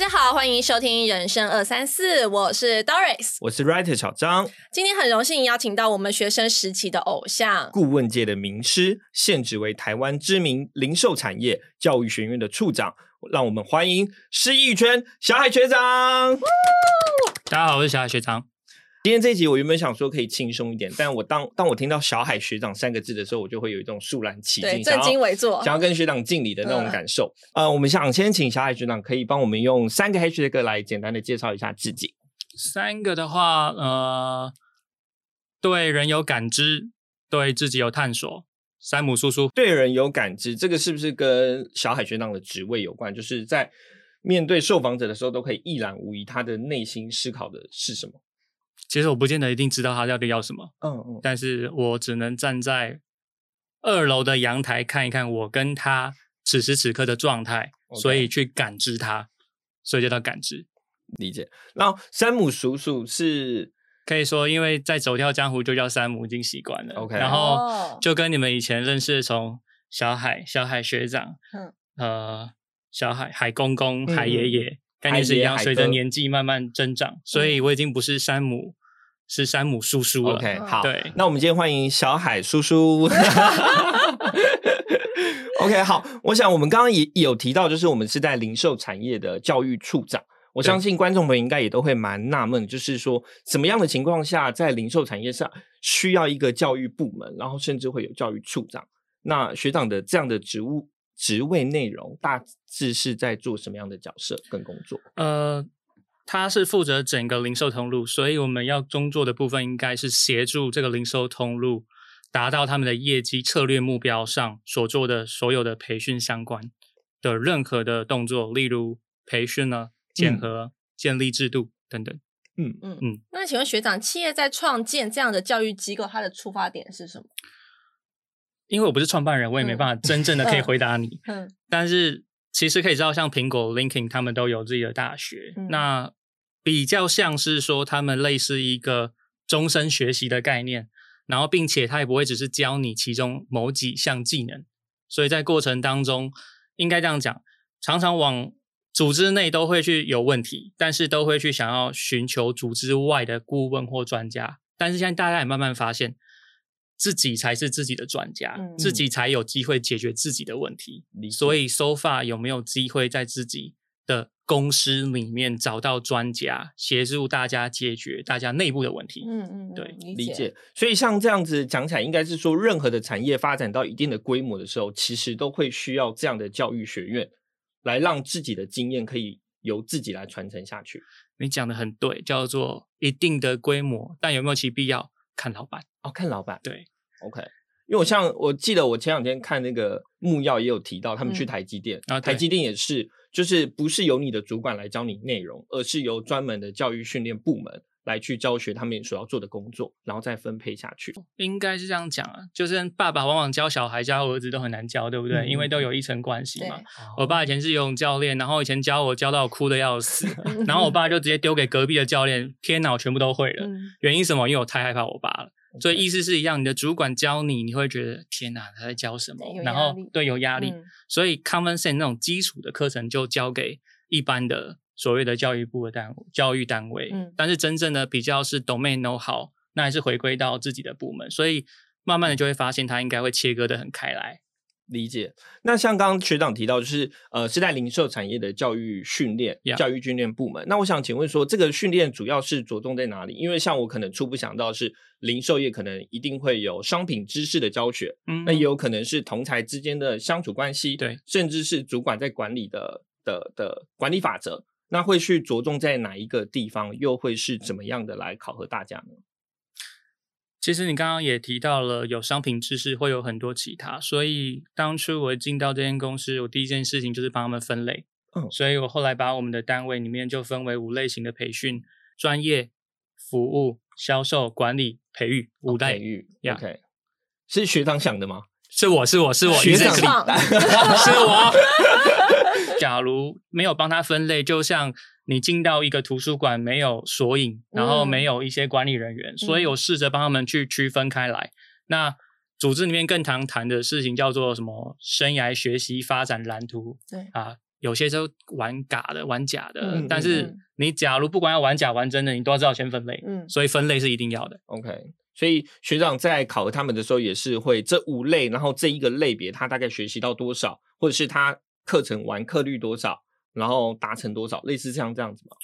家好，欢迎收听人生二三四，我是 Doris，我是 Writer 小张。今天很荣幸邀请到我们学生时期的偶像，顾问界的名师，现职为台湾知名零售产业教育学院的处长，让我们欢迎失意圈小海学长。大家好，我是小海学长。今天这一集我原本想说可以轻松一点，但我当当我听到小海学长三个字的时候，我就会有一种肃然起敬、正襟危坐、想要跟学长敬礼的那种感受。呃，我们想先请小海学长可以帮我们用三个 H 来简单的介绍一下自己。三个的话，呃，对人有感知，对自己有探索。山姆叔叔对人有感知，这个是不是跟小海学长的职位有关？就是在面对受访者的时候，都可以一览无遗，他的内心思考的是什么？其实我不见得一定知道他到底要什么，嗯嗯，但是我只能站在二楼的阳台看一看我跟他此时此刻的状态，所以去感知他，所以叫他感知。理解。然后山姆叔叔是可以说，因为在走跳江湖就叫山姆，已经习惯了。OK，然后就跟你们以前认识从小海、小海学长，嗯，呃，小海海公公、海爷爷概念是一样，随着年纪慢慢增长，所以我已经不是山姆。是山姆叔叔了。OK，好，对，那我们今天欢迎小海叔叔。OK，好，我想我们刚刚也有提到，就是我们是在零售产业的教育处长。我相信观众朋友应该也都会蛮纳闷，就是说什么样的情况下，在零售产业上需要一个教育部门，然后甚至会有教育处长。那学长的这样的职务职位内容，大致是在做什么样的角色跟工作？呃。他是负责整个零售通路，所以我们要工作的部分应该是协助这个零售通路达到他们的业绩策略目标上所做的所有的培训相关的任何的动作，例如培训呢、检核、建立制度等等。嗯嗯嗯。那请问学长，企业在创建这样的教育机构，它的出发点是什么？因为我不是创办人，我也没办法真正的可以回答你。嗯。但是其实可以知道，像苹果、LinkedIn 他们都有自己的大学。那比较像是说，他们类似一个终身学习的概念，然后并且他也不会只是教你其中某几项技能，所以在过程当中，应该这样讲，常常往组织内都会去有问题，但是都会去想要寻求组织外的顾问或专家，但是现在大家也慢慢发现，自己才是自己的专家，自己才有机会解决自己的问题，所以 so far 有没有机会在自己的公司里面找到专家协助大家解决大家内部的问题。嗯嗯，对，理解。所以像这样子讲起来，应该是说，任何的产业发展到一定的规模的时候，其实都会需要这样的教育学院，来让自己的经验可以由自己来传承下去。你讲的很对，叫做一定的规模，但有没有其必要，看老板哦，看老板。对，OK。因为我像我记得我前两天看那个木曜也有提到，他们去台积电，然后台积电也是。就是不是由你的主管来教你内容，而是由专门的教育训练部门来去教学他们所要做的工作，然后再分配下去。应该是这样讲啊，就是爸爸往往教小孩、教儿子都很难教，对不对？因为都有一层关系嘛。我爸以前是游泳教练，然后以前教我教到我哭的要死，然后我爸就直接丢给隔壁的教练，天哪，我全部都会了。原因什么？因为我太害怕我爸了。所以意思是一样，你的主管教你，你会觉得天哪，他在教什么？然后对有压力，所以 common sense 那种基础的课程就交给一般的所谓的教育部的单教育单位。嗯，但是真正的比较是 domain know how，，那还是回归到自己的部门。所以慢慢的就会发现，它应该会切割的很开来。理解。那像刚刚学长提到，就是呃，是在零售产业的教育训练、教育训练部门。那我想请问说，这个训练主要是着重在哪里？因为像我可能初步想到是零售业，可能一定会有商品知识的教学，嗯，那也有可能是同才之间的相处关系，对，甚至是主管在管理的的的管理法则。那会去着重在哪一个地方？又会是怎么样的来考核大家呢？其实你刚刚也提到了，有商品知识，会有很多其他。所以当初我进到这间公司，我第一件事情就是帮他们分类。嗯，所以我后来把我们的单位里面就分为五类型的培训：专业、服务、销售、管理、培育五代。培育，OK，是学长想的吗？是我是我是我学长，是我。假如没有帮他分类，就像。你进到一个图书馆，没有索引，然后没有一些管理人员，所以我试着帮他们去区分开来。那组织里面更常谈的事情叫做什么？生涯学习发展蓝图。对啊，有些就玩假的，玩假的。但是你假如不管要玩假玩真的，你都要知道先分类。嗯，所以分类是一定要的。OK，所以学长在考核他们的时候，也是会这五类，然后这一个类别他大概学习到多少，或者是他课程完课率多少，然后达成多少，类似像这样子吗？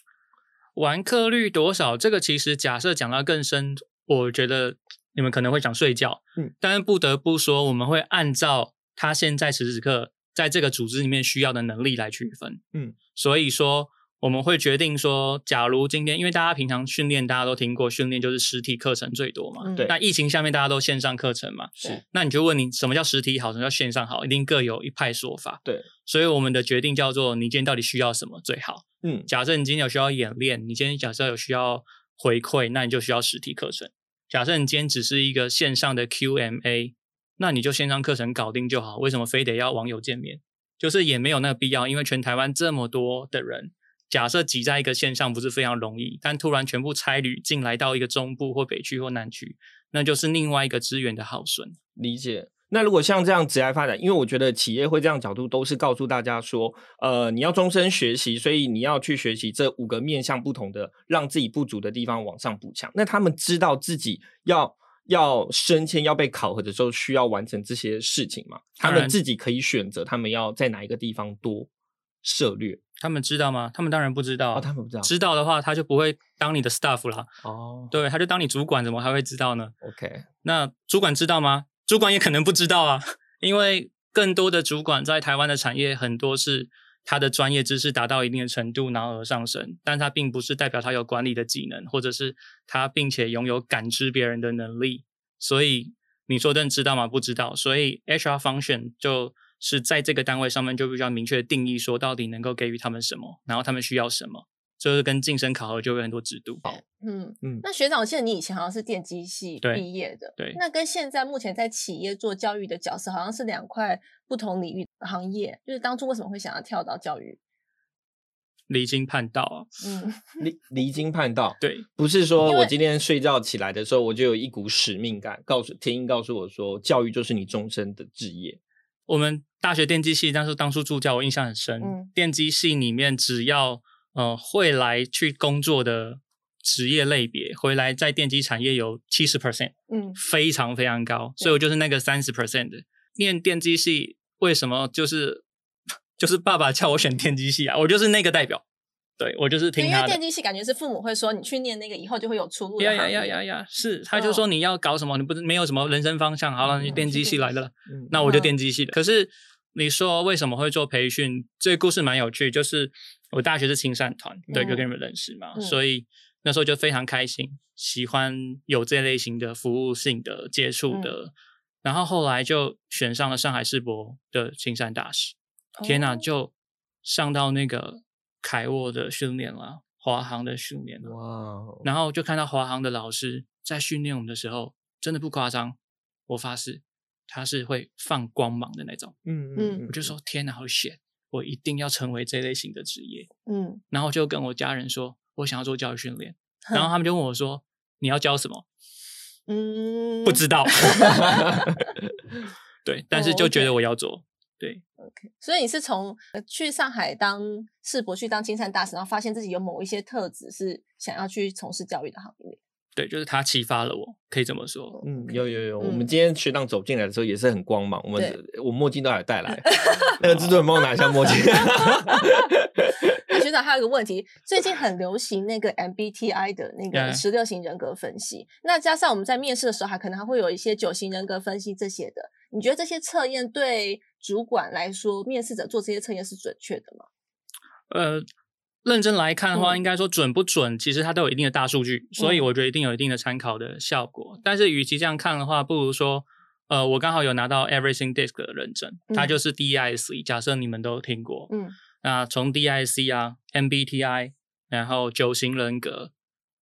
完课率多少？这个其实假设讲到更深，我觉得你们可能会想睡觉。嗯，但是不得不说，我们会按照他现在此时此刻。在这个组织里面需要的能力来区分，嗯，所以说我们会决定说，假如今天因为大家平常训练，大家都听过训练就是实体课程最多嘛，对。那疫情下面大家都线上课程嘛，是。那你就问你什么叫实体好，什么叫线上好，一定各有一派说法，对。所以我们的决定叫做，你今天到底需要什么最好？嗯，假设你今天有需要演练，你今天假设有需要回馈，那你就需要实体课程。假设你今天只是一个线上的 QMA，。那你就线上课程搞定就好，为什么非得要网友见面？就是也没有那个必要，因为全台湾这么多的人，假设挤在一个线上不是非常容易，但突然全部差旅进来到一个中部或北区或南区，那就是另外一个资源的耗损。理解。那如果像这样职业发展，因为我觉得企业会这样角度，都是告诉大家说，呃，你要终身学习，所以你要去学习这五个面向不同的，让自己不足的地方往上补强。那他们知道自己要。要升迁要被考核的时候，需要完成这些事情嘛？他们自己可以选择，他们要在哪一个地方多涉略？他们知道吗？他们当然不知道。哦，他们不知道。知道的话，他就不会当你的 staff 啦。哦，对，他就当你主管，怎么还会知道呢？OK，那主管知道吗？主管也可能不知道啊，因为更多的主管在台湾的产业很多是。他的专业知识达到一定的程度，然后而上升，但他并不是代表他有管理的技能，或者是他并且拥有感知别人的能力。所以你说的知道吗？不知道。所以 HR function 就是在这个单位上面就比较明确的定义，说到底能够给予他们什么，然后他们需要什么。就是跟晋升考核就有很多制度。好，嗯嗯。那学长，我记得你以前好像是电机系毕业的，对。那跟现在目前在企业做教育的角色，好像是两块不同领域行业。就是当初为什么会想要跳到教育？离经叛道啊！嗯，离离经叛道。对，不是说我今天睡觉起来的时候，我就有一股使命感，告诉天鹰告诉我说，教育就是你终身的职业。我们大学电机系，但是当初助教，我印象很深。嗯，电机系里面只要呃，会来去工作的职业类别，回来在电机产业有七十 percent，嗯，非常非常高。所以我就是那个三十 percent 的。念电机系为什么就是 就是爸爸叫我选电机系啊？我就是那个代表，对我就是听他的。因为电机系感觉是父母会说你去念那个以后就会有出路。呀呀呀呀呀！是，他就说你要搞什么，你不是没有什么人生方向，好了，你电机系来的了，那我就电机系的。可是你说为什么会做培训？这个故事蛮有趣，就是。我大学是青善团，对，就跟你们认识嘛，所以那时候就非常开心，喜欢有这类型的服务性的接触的，然后后来就选上了上海世博的青山大使，天哪，就上到那个凯沃的训练啦，华航的训练了，哇，然后就看到华航的老师在训练我们的时候，真的不夸张，我发誓他是会放光芒的那种，嗯嗯，我就说天哪，好险！我一定要成为这类型的职业，嗯，然后就跟我家人说，我想要做教育训练，然后他们就问我说，你要教什么？嗯，不知道 对，但是就觉得我要做，对，OK，所以你是从去上海当世博去当金山大使，然后发现自己有某一些特质是想要去从事教育的行业。对，就是他启发了我，可以这么说。嗯，有有有，我们今天学长走进来的时候也是很光芒，我们我墨镜都还带来，那个制作人帮我拿一下墨镜。那学长还有一个问题，最近很流行那个 MBTI 的那个十六型人格分析，那加上我们在面试的时候还可能还会有一些九型人格分析这些的，你觉得这些测验对主管来说，面试者做这些测验是准确的吗？呃。认真来看的话，应该说准不准，其实它都有一定的大数据，所以我觉得一定有一定的参考的效果。但是，与其这样看的话，不如说，呃，我刚好有拿到 Everything Disc 的认证，它就是 DISC。假设你们都听过，嗯，那从 DISC 啊，MBTI，然后九型人格，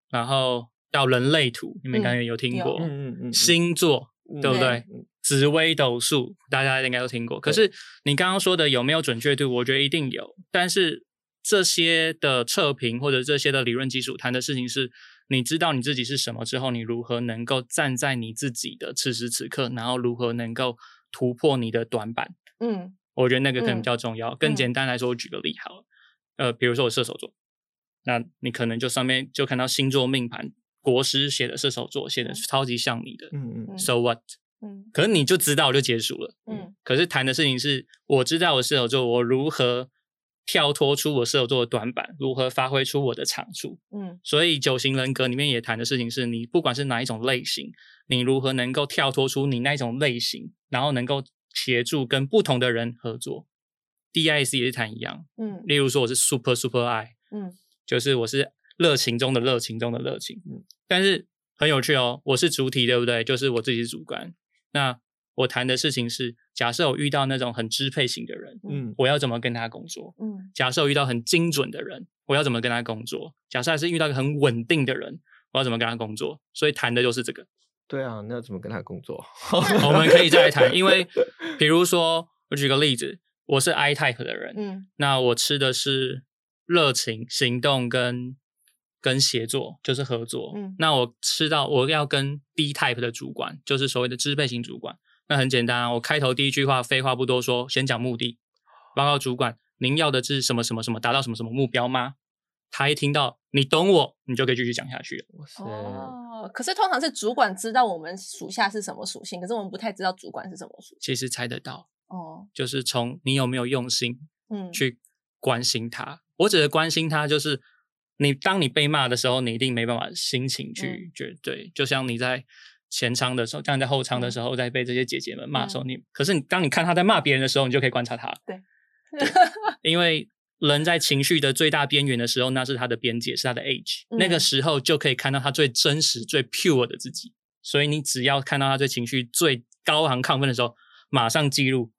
然后到人类图，你们应该有听过，嗯嗯嗯，星座对不对？紫微斗数大家应该都听过。可是你刚刚说的有没有准确度？我觉得一定有，但是。这些的测评或者这些的理论基础谈的事情是，你知道你自己是什么之后，你如何能够站在你自己的此时此刻，然后如何能够突破你的短板。嗯，我觉得那个可能比较重要。更简单来说，我举个例好了，呃，比如说我射手座，那你可能就上面就看到星座命盘，国师写的射手座写的超级像你的，嗯嗯，So what？嗯，可是你就知道就结束了，嗯。可是谈的事情是，我知道我射手座，我如何跳脱出我射手座的短板，如何发挥出我的长处，嗯。所以九型人格里面也谈的事情是，你不管是哪一种类型，你如何能够跳脱出你那一种类型，然后能够。协助跟不同的人合作 D I C 也是谈一样，嗯，例如说我是 Super Super I，嗯，就是我是热情中的热情中的热情，嗯，但是很有趣哦，我是主体对不对？就是我自己是主观，那我谈的事情是，假设我遇到那种很支配型的人，嗯，我要怎么跟他工作？嗯，假设我遇到很精准的人，我要怎么跟他工作？假设还是遇到一个很稳定的人，我要怎么跟他工作？所以谈的就是这个。对啊，那怎么跟他工作？我们可以再来谈，因为 比如说，我举个例子，我是 I type 的人，嗯，那我吃的是热情、行动跟跟协作，就是合作，嗯，那我吃到我要跟 B type 的主管，就是所谓的支配型主管，那很简单啊，我开头第一句话废话不多说，先讲目的，报告主管，您要的是什么什么什么，达到什么什么目标吗？他一听到你懂我，你就可以继续讲下去。哦，可是通常是主管知道我们属下是什么属性，可是我们不太知道主管是什么属性。其实猜得到哦，就是从你有没有用心，嗯，去关心他。我指的关心他，就是你当你被骂的时候，你一定没办法心情去绝对。就像你在前舱的时候，像你在后舱的时候，在被这些姐姐们骂的时候，你可是你当你看他在骂别人的时候，你就可以观察他。对，因为。人在情绪的最大边缘的时候，那是他的边界，是他的 age。那个时候就可以看到他最真实、最 pure 的自己。所以你只要看到他最情绪最高昂、亢奋的时候，马上记录。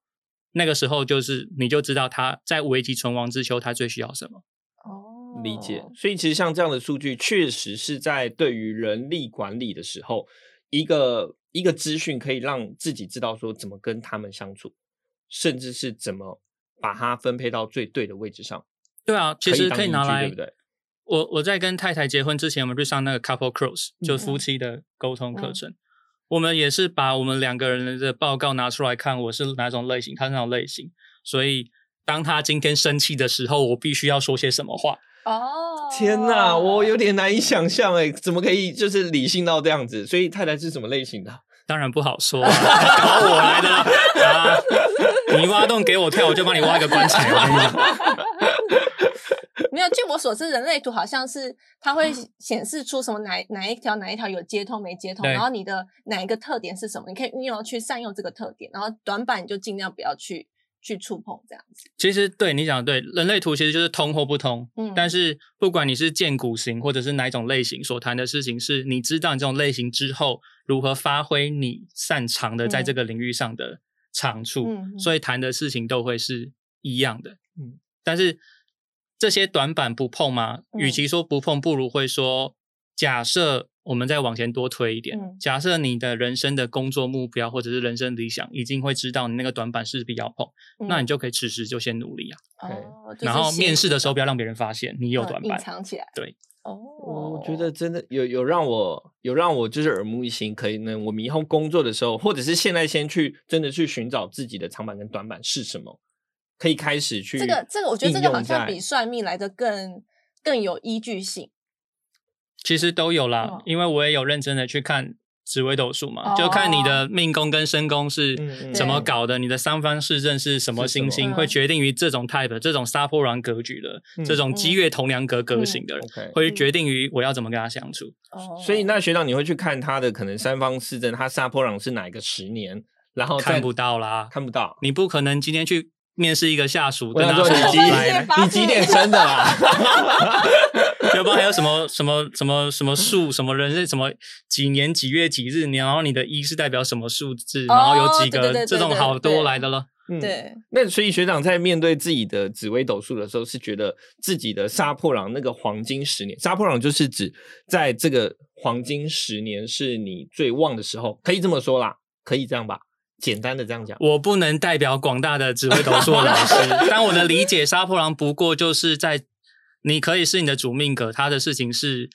那个时候就是你就知道他在危急存亡之秋，他最需要什么。哦，理解。所以其实像这样的数据，确实是在对于人力管理的时候，一个一个资讯可以让自己知道说怎么跟他们相处，甚至是怎么。把它分配到最对的位置上。对啊，其实可以拿来，对不对？我我在跟太太结婚之前，我们去上那个 couple cross，就夫妻的沟通课程。我们也是把我们两个人的报告拿出来看，我是哪种类型，他是哪种类型。所以当他今天生气的时候，我必须要说些什么话。哦，天哪，我有点难以想象，哎，怎么可以就是理性到这样子？所以太太是什么类型的？当然不好说，搞我来的啊！你挖洞给我跳，我就帮你挖一个棺材。我跟你讲，没有。据我所知，人类图好像是它会显示出什么哪哪一条哪一条有接通没接通，然后你的哪一个特点是什么，你可以运用去善用这个特点，然后短板你就尽量不要去。去触碰这样子，其实对你讲对，人类图其实就是通或不通。嗯，但是不管你是建骨型或者是哪一种类型，所谈的事情是你知道你这种类型之后，如何发挥你擅长的在这个领域上的长处，所以谈的事情都会是一样的。嗯，但是这些短板不碰吗？与其说不碰，不如会说假设。我们再往前多推一点，假设你的人生的工作目标或者是人生理想，已经会知道你那个短板势必要碰，那你就可以此时就先努力啊。哦，然后面试的时候不要让别人发现你有短板，隐藏起来。对，哦，我觉得真的有有让我有让我就是耳目一新，可以呢。我们以后工作的时候，或者是现在先去真的去寻找自己的长板跟短板是什么，可以开始去这个这个，我觉得这个好像比算命来的更更有依据性。其实都有啦，因为我也有认真的去看紫微斗数嘛，就看你的命宫跟身宫是怎么搞的，你的三方四正是什么星星，会决定于这种 type 这种杀破狼格局的这种积月同梁格格型的人，会决定于我要怎么跟他相处。所以那学长你会去看他的可能三方四正，他杀破狼是哪一个十年，然后看不到啦，看不到，你不可能今天去。面试一个下属，跟他说你几点？你几点生的啦？要不然还有什么什么什么什么数？什么人是？什么几年几月几日？你然后你的一是代表什么数字？然后有几个这种好多来的了。对。那所以学长在面对自己的紫微斗数的时候，是觉得自己的杀破狼那个黄金十年，杀破狼就是指在这个黄金十年是你最旺的时候，可以这么说啦，可以这样吧？简单的这样讲，我不能代表广大的紫微斗数老师，但我的理解，杀破狼不过就是在你可以是你的主命格，他的事情是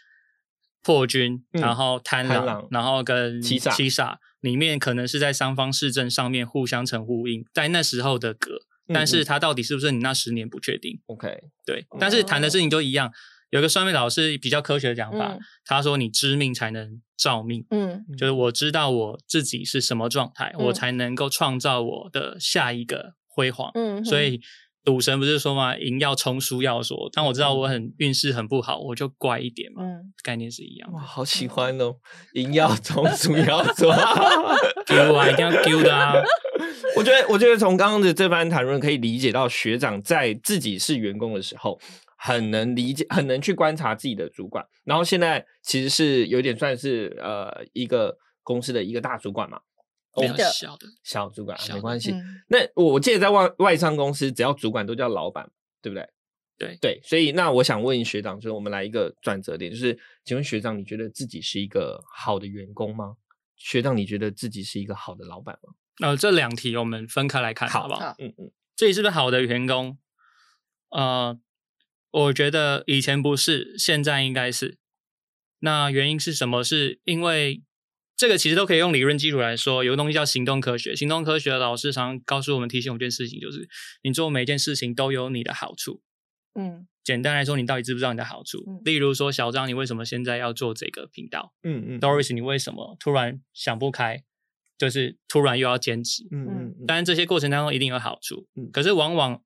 破军，然后贪狼，然后跟七煞，七煞里面可能是在三方四正上面互相成呼应，在那时候的格，但是他到底是不是你那十年不确定。OK，对，但是谈的事情都一样。有个算命老师比较科学的讲法，他说：“你知命才能造命。”嗯，就是我知道我自己是什么状态，我才能够创造我的下一个辉煌。嗯，所以赌神不是说嘛，赢要冲，输要说。但我知道我很运势很不好，我就乖一点嘛。嗯，概念是一样。哇，好喜欢哦！赢要冲，输要说，丢啊，一定要丢的啊！我觉得，我觉得从刚刚的这番谈论，可以理解到学长在自己是员工的时候。很能理解，很能去观察自己的主管，然后现在其实是有点算是呃一个公司的一个大主管嘛，小的小主管啊没关系。那我记得在外外商公司，只要主管都叫老板，对不对？对对，所以那我想问学长，就是我们来一个转折点，就是请问学长，你觉得自己是一个好的员工吗？学长，你觉得自己是一个好的老板吗？呃，这两题我们分开来看，好不好？嗯嗯，自己是不是好的员工？呃。我觉得以前不是，现在应该是。那原因是什么？是因为这个其实都可以用理论基础来说。有个东西叫行动科学，行动科学的老师常告诉我们、提醒我们一件事情，就是你做每件事情都有你的好处。嗯，简单来说，你到底知不知道你的好处？例如说，小张，你为什么现在要做这个频道？嗯嗯，Doris，你为什么突然想不开，就是突然又要坚持？嗯嗯，当然这些过程当中一定有好处。嗯，可是往往。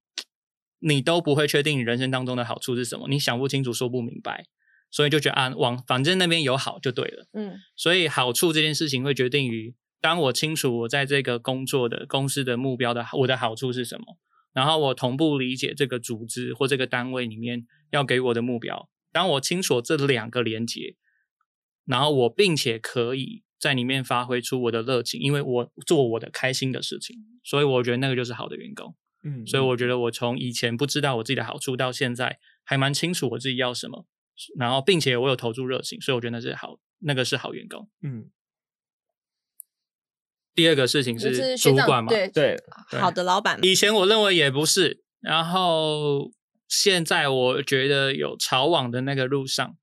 你都不会确定你人生当中的好处是什么，你想不清楚，说不明白，所以就觉得啊，往反正那边有好就对了。嗯，所以好处这件事情会决定于，当我清楚我在这个工作的公司的目标的我的好处是什么，然后我同步理解这个组织或这个单位里面要给我的目标，当我清楚这两个连接，然后我并且可以在里面发挥出我的热情，因为我做我的开心的事情，所以我觉得那个就是好的员工。嗯，所以我觉得我从以前不知道我自己的好处，到现在还蛮清楚我自己要什么，然后并且我有投注热情，所以我觉得那是好，那个是好员工。嗯。第二个事情是主管嘛？对对，好的老板。以前我认为也不是，然后现在我觉得有朝往的那个路上，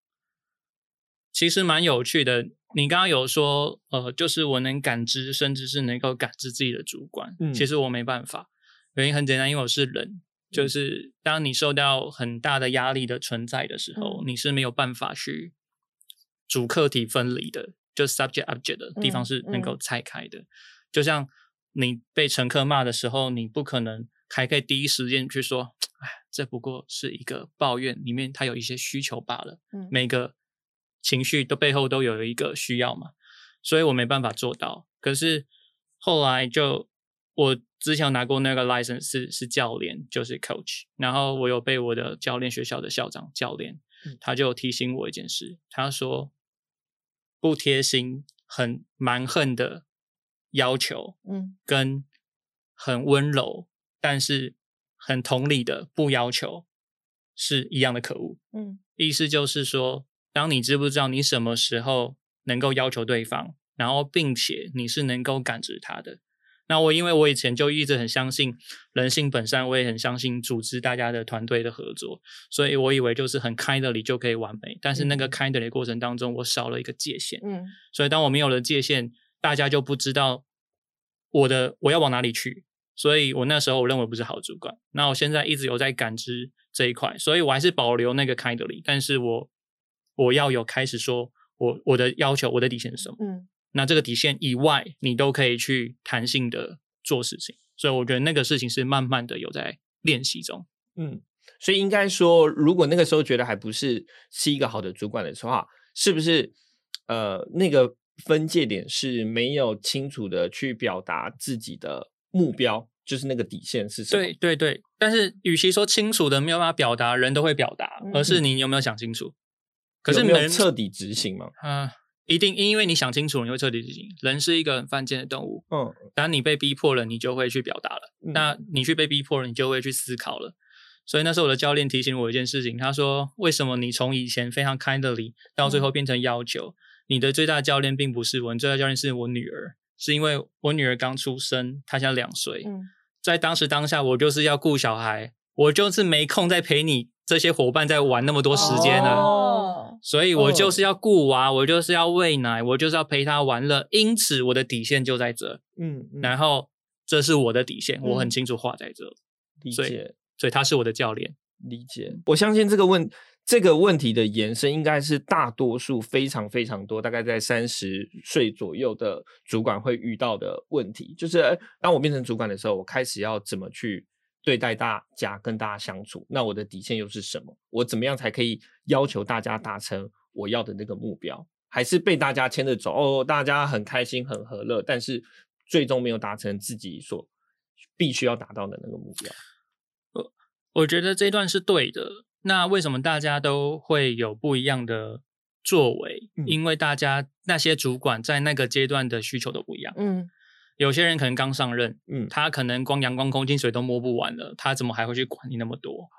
其实蛮有趣的。你刚刚有说，呃，就是我能感知，甚至是能够感知自己的主管。嗯，其实我没办法。原因很简单，因为我是人，就是当你受到很大的压力的存在的时候，你是没有办法去主客体分离的，就 subject object 的地方是能够拆开的。就像你被乘客骂的时候，你不可能还可以第一时间去说，哎，这不过是一个抱怨，里面它有一些需求罢了。每个情绪都背后都有一个需要嘛，所以我没办法做到。可是后来就我。之前拿过那个 license 是是教练，就是 coach。然后我有被我的教练学校的校长教练，他就提醒我一件事，他说不贴心、很蛮横的要求，嗯，跟很温柔但是很同理的不要求是一样的可恶。嗯，意思就是说，当你知不知道你什么时候能够要求对方，然后并且你是能够感知他的。那我因为我以前就一直很相信人性本善，我也很相信组织大家的团队的合作，所以我以为就是很 kindly 就可以完美。但是那个 kindly 过程当中，我少了一个界限。嗯，所以当我没有了界限，大家就不知道我的我要往哪里去。所以我那时候我认为不是好主管。那我现在一直有在感知这一块，所以我还是保留那个 kindly，但是我我要有开始说我我的要求，我的底线是什么？嗯。那这个底线以外，你都可以去弹性的做事情，所以我觉得那个事情是慢慢的有在练习中。嗯，所以应该说，如果那个时候觉得还不是是一个好的主管的话，是不是呃那个分界点是没有清楚的去表达自己的目标，就是那个底线是什么？对对对。但是与其说清楚的没有办法表达，人都会表达，而是你有没有想清楚？可是没有彻底执行吗？嗯。一定，因为你想清楚，你会彻底执行。人是一个很犯贱的动物。嗯，当你被逼迫了，你就会去表达了。那你去被逼迫了，你就会去思考了。所以那时候我的教练提醒我一件事情，他说：“为什么你从以前非常 kindly，到最后变成要求？你的最大教练并不是我，你最大教练是我女儿，是因为我女儿刚出生，她现在两岁。在当时当下，我就是要顾小孩，我就是没空再陪你这些伙伴在玩那么多时间了。”所以我就是要顾娃，我就是要喂奶，我就是要陪他玩乐，因此我的底线就在这。嗯，然后这是我的底线，我很清楚画在这。理解，所以他是我的教练。理解，我相信这个问这个问题的延伸，应该是大多数非常非常多，大概在三十岁左右的主管会遇到的问题，就是当我变成主管的时候，我开始要怎么去对待大家，跟大家相处，那我的底线又是什么？我怎么样才可以要求大家达成我要的那个目标？还是被大家牵着走？哦，大家很开心，很和乐，但是最终没有达成自己所必须要达到的那个目标。我我觉得这段是对的。那为什么大家都会有不一样的作为？因为大家那些主管在那个阶段的需求都不一样。嗯，有些人可能刚上任，嗯，他可能光阳光空气水都摸不完了，他怎么还会去管你那么多？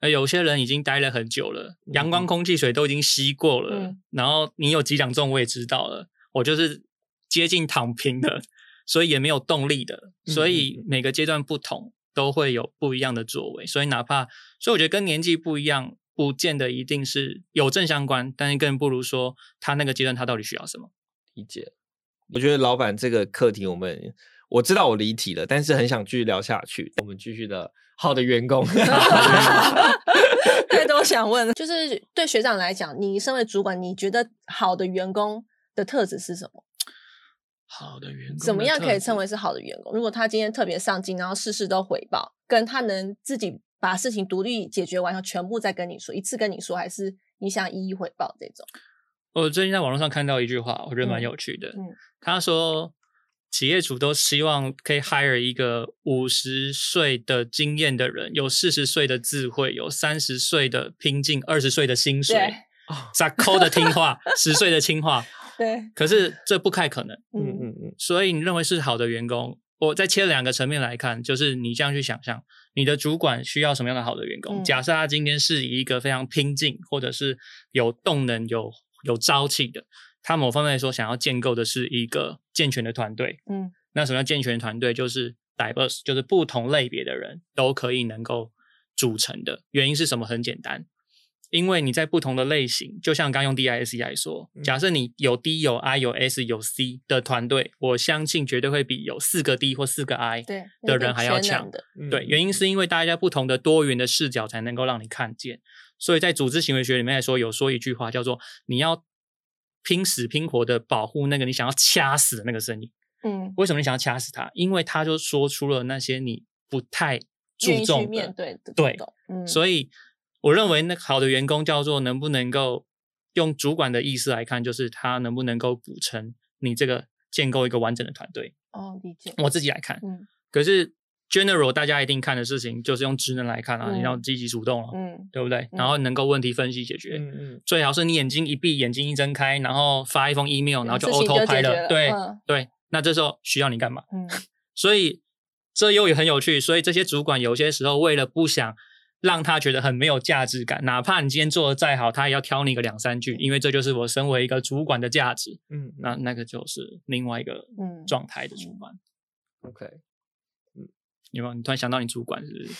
而有些人已经待了很久了，阳光、空气、水都已经吸过了，然后你有几两重我也知道了，我就是接近躺平的，所以也没有动力的，所以每个阶段不同都会有不一样的作为，所以哪怕所以我觉得跟年纪不一样，不见得一定是有正相关，但是更不如说他那个阶段他到底需要什么。理解，我觉得老板这个课题，我们我知道我离题了，但是很想继续聊下去，我们继续的。好的员工，太多想问，就是对学长来讲，你身为主管，你觉得好的员工的特质是什么？好的员工怎么样可以称为是好的员工？如果他今天特别上进，然后事事都回报，跟他能自己把事情独立解决完后，全部再跟你说一次跟你说，还是你想一一回报这种？我最近在网络上看到一句话，我觉得蛮有趣的。嗯，他说。企业主都希望可以 hire 一个五十岁的经验的人，有四十岁的智慧，有三十岁的拼劲，二十岁的薪水，傻抠的听话，十岁的听话。对，可是这不太可能。嗯嗯嗯。所以你认为是好的员工？我再切两个层面来看，就是你这样去想象，你的主管需要什么样的好的员工？假设他今天是一个非常拼劲，或者是有动能、有有朝气的。他某方面来说，想要建构的是一个健全的团队。嗯，那什么叫健全团队？就是 diverse，就是不同类别的人都可以能够组成的。原因是什么？很简单，因为你在不同的类型，就像刚用 D I S C 来说，假设你有 D 有 I 有 S 有 C 的团队，我相信绝对会比有四个 D 或四个 I 的人还要强。对，原因是因为大家不同的多元的视角才能够让你看见。所以在组织行为学里面来说，有说一句话叫做你要。拼死拼活的保护那个你想要掐死的那个声音，嗯，为什么你想要掐死他？因为他就说出了那些你不太注重面对的，对，嗯，所以我认为那好的员工叫做能不能够用主管的意思来看，就是他能不能够补成你这个建构一个完整的团队。哦，理解。我自己来看，嗯，可是。General，大家一定看的事情就是用职能来看啊，你要积极主动了，嗯，对不对？然后能够问题分析解决，嗯嗯，最好是你眼睛一闭，眼睛一睁开，然后发一封 email，然后就 auto 拍了，对对。那这时候需要你干嘛？嗯，所以这又也很有趣。所以这些主管有些时候为了不想让他觉得很没有价值感，哪怕你今天做的再好，他也要挑你个两三句，因为这就是我身为一个主管的价值。嗯，那那个就是另外一个嗯状态的主管。OK。有没有？你突然想到你主管是不是？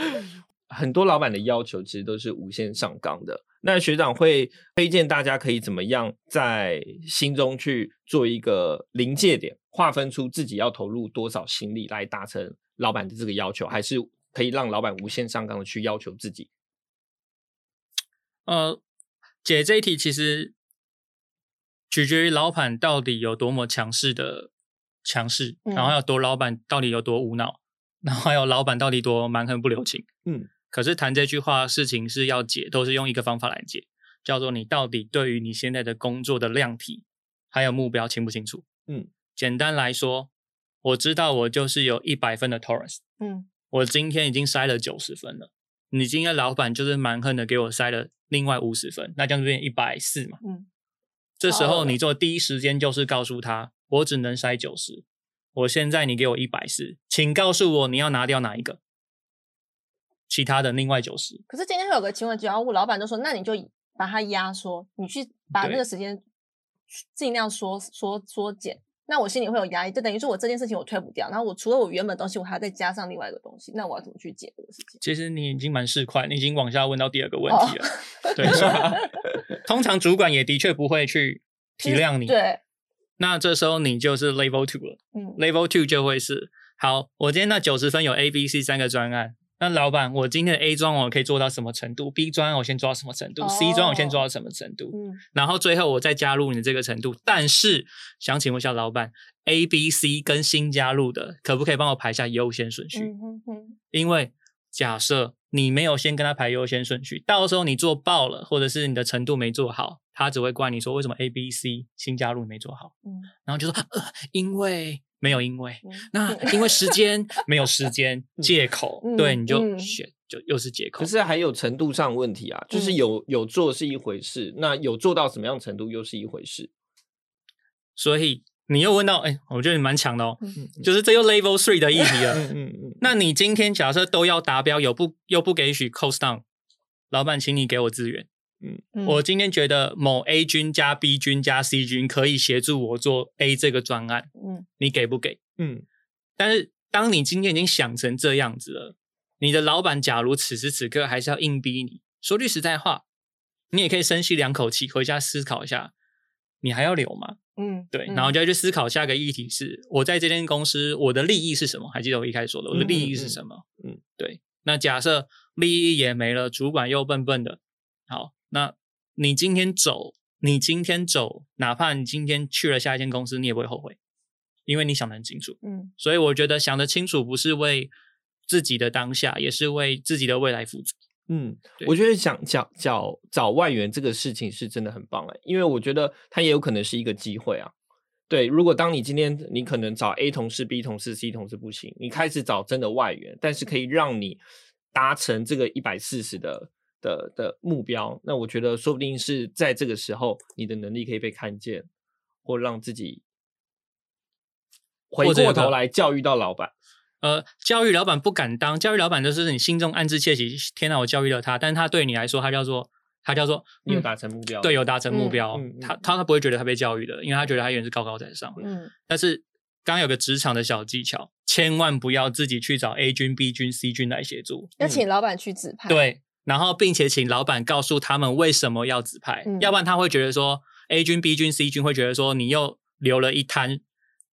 很多老板的要求其实都是无限上纲的。那学长会推荐大家可以怎么样在心中去做一个临界点，划分出自己要投入多少心力来达成老板的这个要求，还是可以让老板无限上纲的去要求自己？呃，解这一题其实取决于老板到底有多么强势的。强势，然后要多老板到底有多无脑，然后还有老板到底多蛮横不留情。嗯，可是谈这句话事情是要解，都是用一个方法来解，叫做你到底对于你现在的工作的量体还有目标清不清楚？嗯，简单来说，我知道我就是有一百分的 Taurus，嗯，我今天已经塞了九十分了，你今天老板就是蛮横的给我塞了另外五十分，那这样变一百四嘛？嗯，这时候你做第一时间就是告诉他。我只能筛九十，我现在你给我一百四，请告诉我你要拿掉哪一个，其他的另外九十。可是今天会有个情况，只要我老板都说，那你就把它压缩，你去把那个时间尽量缩缩缩减。那我心里会有压力，就等于说我这件事情我推不掉，然后我除了我原本东西，我还要再加上另外一个东西，那我要怎么去解这个事情？其实你已经蛮市侩，你已经往下问到第二个问题了。对，通常主管也的确不会去体谅你。对。那这时候你就是 level two 了，嗯，level two 就会是好，我今天那九十分有 A、B、C 三个专案。那老板，我今天的 A 专我可以做到什么程度？B 专我先做到什么程度？C 专我先做到什么程度？嗯，然后最后我再加入你这个程度。但是想请问一下老板，A、B、C 跟新加入的，可不可以帮我排下优先顺序？因为假设你没有先跟他排优先顺序，到时候你做爆了，或者是你的程度没做好，他只会怪你说为什么 A、B、C 新加入没做好？嗯，然后就说呃，因为。没有因为，那 因为时间没有时间借口，对你就选就又是借口。可是还有程度上问题啊，就是有有做是一回事，那有做到什么样程度又是一回事。所以你又问到，哎，我觉得你蛮强的哦，就是这又 level three 的议题了。嗯嗯。那你今天假设都要达标，有不又不给许 cost down，老板，请你给我资源。嗯，我今天觉得某 A 军加 B 军加 C 军可以协助我做 A 这个专案，嗯，你给不给？嗯，但是当你今天已经想成这样子了，你的老板假如此时此刻还是要硬逼你，说句实在话，你也可以深吸两口气，回家思考一下，你还要留吗？嗯，对，然后就要去思考下一个议题是，我在这间公司我的利益是什么？还记得我一开始说的，我的利益是什么？嗯，对，那假设利益也没了，主管又笨笨的，好。那你今天走，你今天走，哪怕你今天去了下一间公司，你也不会后悔，因为你想得很清楚。嗯，所以我觉得想得清楚不是为自己的当下，也是为自己的未来负责。嗯，我觉得想找找找外援这个事情是真的很棒哎，因为我觉得它也有可能是一个机会啊。对，如果当你今天你可能找 A 同事、B 同事、C 同事不行，你开始找真的外援，但是可以让你达成这个一百四十的。的的目标，那我觉得说不定是在这个时候，你的能力可以被看见，或让自己回过头来教育到老板。呃，教育老板不敢当，教育老板就是你心中暗自窃喜，天哪，我教育了他，但是他对你来说，他叫做他叫做你有达成目标，对，有达成目标，他他他不会觉得他被教育的，因为他觉得他永远是高高在上。嗯，但是刚有个职场的小技巧，千万不要自己去找 A 军、B 军、C 军来协助，要请老板去指派。对。然后，并且请老板告诉他们为什么要指派，要不然他会觉得说 A 军、B 军、C 军会觉得说你又留了一摊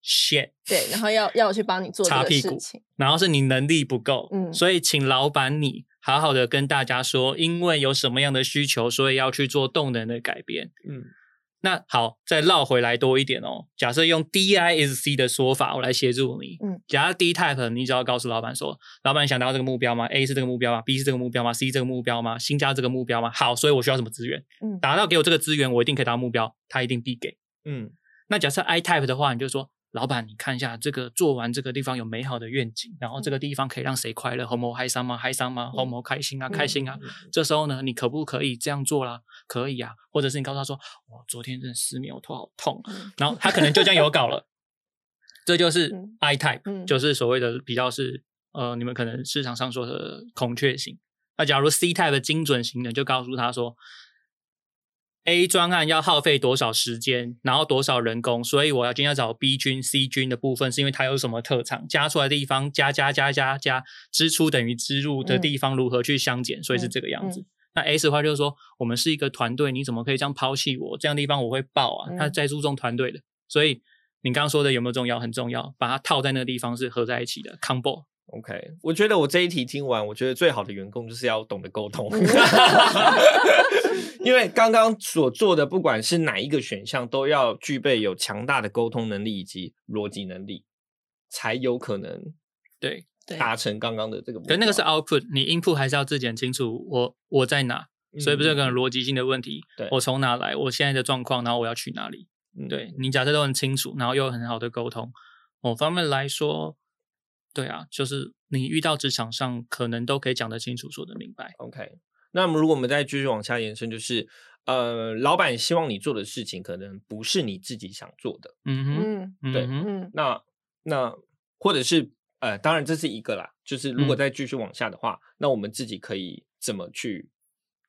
shit，对，然后要要我去帮你做擦屁股，然后是你能力不够，嗯，所以请老板你好好的跟大家说，因为有什么样的需求，所以要去做动能的改变，嗯。那好，再绕回来多一点哦。假设用 D I S C 的说法，我来协助你。嗯，假设 D type，你只要告诉老板说，老板想达到这个目标吗？A 是这个目标吗？B 是这个目标吗？C 这个目标吗？新加这个目标吗？好，所以我需要什么资源？嗯，达到给我这个资源，我一定可以达到目标，他一定必给。嗯，那假设 I type 的话，你就说。老板，你看一下这个做完这个地方有美好的愿景，然后这个地方可以让谁快乐？红毛嗨伤吗？嗨伤吗？红毛开心啊，开心啊！这时候呢，你可不可以这样做啦？可以啊，或者是你告诉他说：“我昨天真的失眠，我头好痛。”然后他可能就这样有稿了。这就是 I type，就是所谓的比较是呃，你们可能市场上说的孔雀型。那假如 C type 的精准型的，就告诉他说。A 专案要耗费多少时间，然后多少人工，所以我要今天要找 B 军、C 军的部分，是因为它有什么特长，加出来的地方加加加加加，支出等于支入的地方如何去相减，所以是这个样子。那 S 的话就是说，我们是一个团队，你怎么可以这样抛弃我？这样地方我会爆啊！他在注重团队的，所以你刚刚说的有没有重要？很重要，把它套在那个地方是合在一起的 combo。OK，我觉得我这一题听完，我觉得最好的员工就是要懂得沟通，因为刚刚所做的不管是哪一个选项，都要具备有强大的沟通能力以及逻辑能力，才有可能对达成刚刚的这个。可那个是 output，你 input 还是要自己很清楚，我我在哪，所以不是有个逻辑性的问题。对，我从哪来，我现在的状况，然后我要去哪里？对你假设都很清楚，然后又有很好的沟通，某方面来说。对啊，就是你遇到职场上可能都可以讲得清楚，说得明白。OK，那么如果我们再继续往下延伸，就是呃，老板希望你做的事情可能不是你自己想做的。嗯哼，对，嗯，那那或者是呃，当然这是一个啦，就是如果再继续往下的话，那我们自己可以怎么去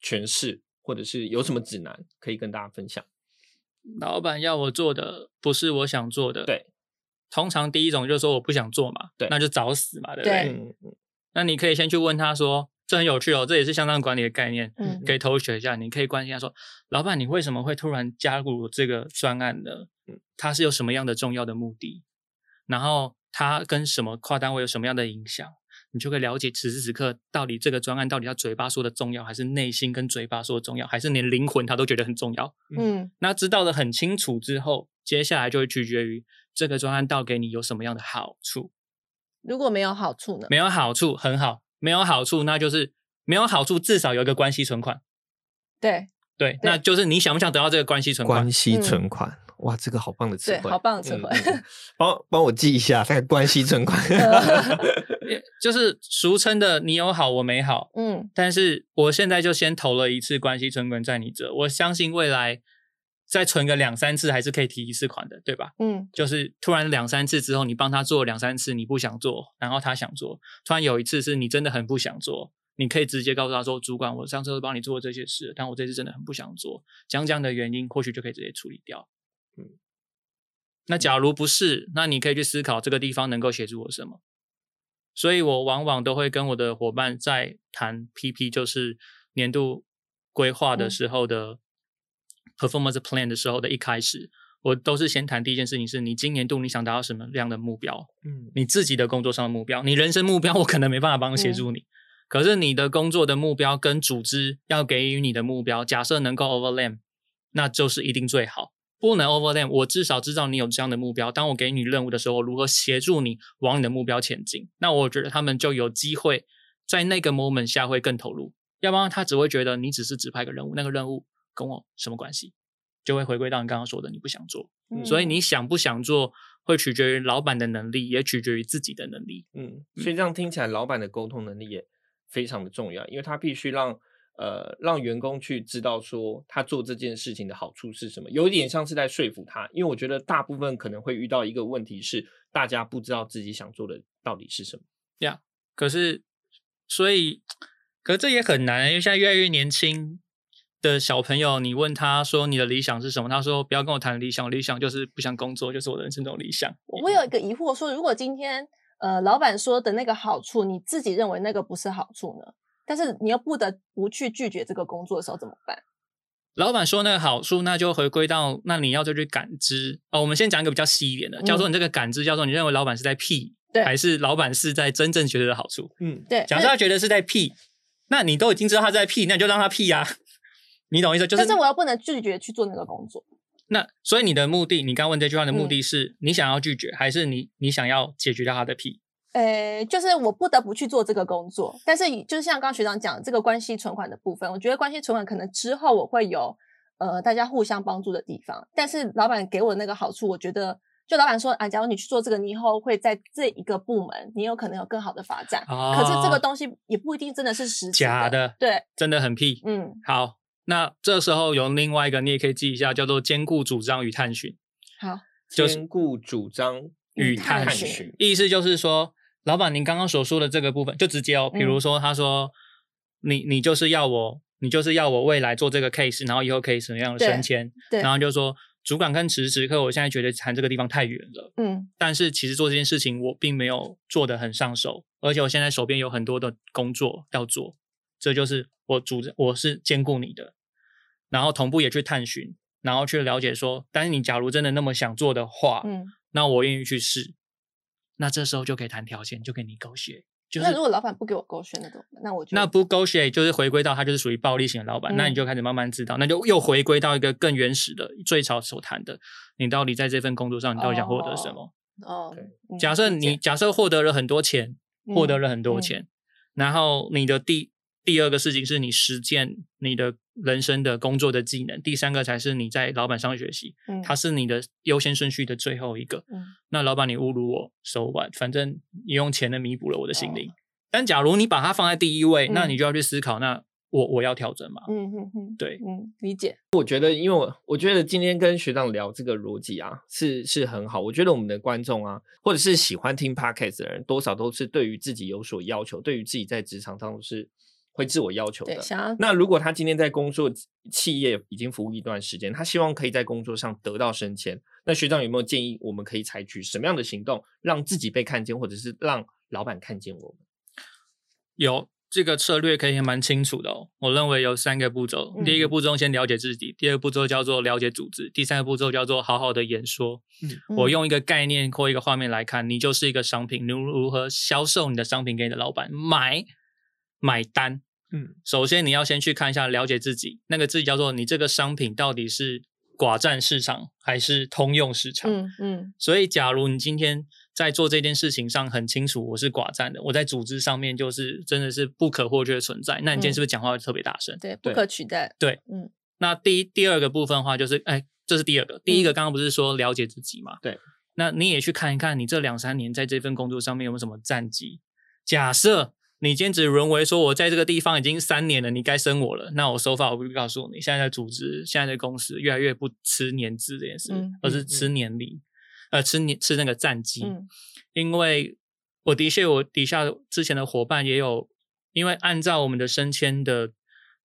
诠释，或者是有什么指南可以跟大家分享？老板要我做的不是我想做的，对。通常第一种就是说我不想做嘛，对，那就找死嘛，对不对？那你可以先去问他说，这很有趣哦，这也是相当管理的概念，嗯，可以偷学一下。你可以关心他说，老板，你为什么会突然加入这个专案呢？嗯，他是有什么样的重要的目的？然后他跟什么跨单位有什么样的影响，你就可以了解此时此刻到底这个专案到底他嘴巴说的重要，还是内心跟嘴巴说的重要，还是连灵魂他都觉得很重要。嗯，那知道的很清楚之后，接下来就会取决于这个专案到给你有什么样的好处。如果没有好处呢？没有好处很好，没有好处那就是没有好处，至少有一个关系存款。对对，那就是你想不想得到这个关系存款？关系存款。哇，这个好棒的词汇，好棒的词汇，帮帮我记一下，看关系存款，就是俗称的你有好我没好，嗯，但是我现在就先投了一次关系存款在你这，我相信未来再存个两三次还是可以提一次款的，对吧？嗯，就是突然两三次之后，你帮他做两三次，你不想做，然后他想做，突然有一次是你真的很不想做，你可以直接告诉他说，主管，我上次都帮你做这些事，但我这次真的很不想做，讲讲的原因，或许就可以直接处理掉。嗯，那假如不是，那你可以去思考这个地方能够协助我什么。所以我往往都会跟我的伙伴在谈 PP，就是年度规划的时候的 performance plan 的时候的一开始，我都是先谈第一件事情，是你今年度你想达到什么样的目标？嗯，你自己的工作上的目标，你人生目标，我可能没办法帮协助你。可是你的工作的目标跟组织要给予你的目标，假设能够 overlap，那就是一定最好。不能 overlap，我至少知道你有这样的目标。当我给你任务的时候，如何协助你往你的目标前进？那我觉得他们就有机会在那个 moment 下会更投入。要不然他只会觉得你只是指派个任务，那个任务跟我什么关系？就会回归到你刚刚说的，你不想做。所以你想不想做，会取决于老板的能力，也取决于自己的能力。嗯，所以这样听起来，老板的沟通能力也非常的重要，因为他必须让。呃，让员工去知道说他做这件事情的好处是什么，有一点像是在说服他。因为我觉得大部分可能会遇到一个问题是，大家不知道自己想做的到底是什么。呀，可是，所以，可是这也很难，因为现在越来越年轻的小朋友，你问他说你的理想是什么，他说不要跟我谈理想，理想就是不想工作，就是我的人生中理想。我有一个疑惑，说如果今天呃老板说的那个好处，你自己认为那个不是好处呢？但是你又不得不去拒绝这个工作的时候怎么办？老板说那个好处，那就回归到那你要就去感知哦。我们先讲一个比较细一点的，叫做你这个感知，叫做你认为老板是在屁，对还是老板是在真正觉得的好处？嗯，对。假设他觉得是在屁，那你都已经知道他在屁，那你就让他屁呀。你懂意思？就是，但是我又不能拒绝去做那个工作。那所以你的目的，你刚问这句话的目的是你想要拒绝，还是你你想要解决掉他的屁？呃，就是我不得不去做这个工作，但是就是像刚学长讲这个关系存款的部分，我觉得关系存款可能之后我会有呃大家互相帮助的地方，但是老板给我的那个好处，我觉得就老板说啊，假如你去做这个，你以后会在这一个部门，你有可能有更好的发展。可是这个东西也不一定真的是实假的，对，真的很屁。嗯，好，那这时候有另外一个你也可以记一下，叫做兼顾主张与探寻。好，兼顾主张与探寻，意思就是说。老板，您刚刚所说的这个部分，就直接哦，比如说他说，你你就是要我，你就是要我未来做这个 case，然后以后可以什么样的升迁，对，然后就说主管跟此时此刻，我现在觉得谈这个地方太远了，嗯，但是其实做这件事情我并没有做得很上手，而且我现在手边有很多的工作要做，这就是我主我是兼顾你的，然后同步也去探寻，然后去了解说，但是你假如真的那么想做的话，嗯，那我愿意去试。那这时候就可以谈条件，就给你勾血。就是那如果老板不给我勾选那种，那我那不勾血就是回归到他就是属于暴力型的老板，那你就开始慢慢知道，那就又回归到一个更原始的最早所谈的，你到底在这份工作上你到底想获得什么？哦，假设你假设获得了很多钱，获得了很多钱，然后你的第。第二个事情是你实践你的人生的工作的技能，第三个才是你在老板上学习，嗯，它是你的优先顺序的最后一个，嗯，那老板你侮辱我手腕，反正你用钱的弥补了我的心灵，但假如你把它放在第一位，那你就要去思考，那我我要调整嘛，嗯嗯嗯，对，嗯，理解。我觉得，因为我我觉得今天跟学长聊这个逻辑啊，是是很好。我觉得我们的观众啊，或者是喜欢听 podcast 的人，多少都是对于自己有所要求，对于自己在职场上是。会自我要求的。那如果他今天在工作企业已经服务一段时间，他希望可以在工作上得到升迁，那学长有没有建议，我们可以采取什么样的行动，让自己被看见，或者是让老板看见我们？有，这个策略可以蛮清楚的哦。我认为有三个步骤：第一个步骤先了解自己；第二个步骤叫做了解组织；第三个步骤叫做好好的演说。嗯，我用一个概念或一个画面来看，你就是一个商品，你如何销售你的商品给你的老板买买单？嗯，首先你要先去看一下了解自己，那个自己叫做你这个商品到底是寡占市场还是通用市场？嗯嗯。所以，假如你今天在做这件事情上很清楚，我是寡占的，我在组织上面就是真的是不可或缺的存在，那你今天是不是讲话会特别大声？对，不可取代。对，嗯。那第一、第二个部分的话，就是哎，这是第二个。第一个刚刚不是说了解自己嘛？对。那你也去看一看，你这两三年在这份工作上面有没有什么战绩？假设。你兼职沦为说，我在这个地方已经三年了，你该升我了。那我手法我不告诉你，现在的组织、现在的公司越来越不吃年资这件事，而是吃年龄，呃，吃年吃那个战绩。因为我的确，我底下之前的伙伴也有，因为按照我们的升迁的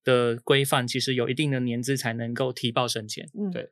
的规范，其实有一定的年资才能够提报升迁。嗯，对。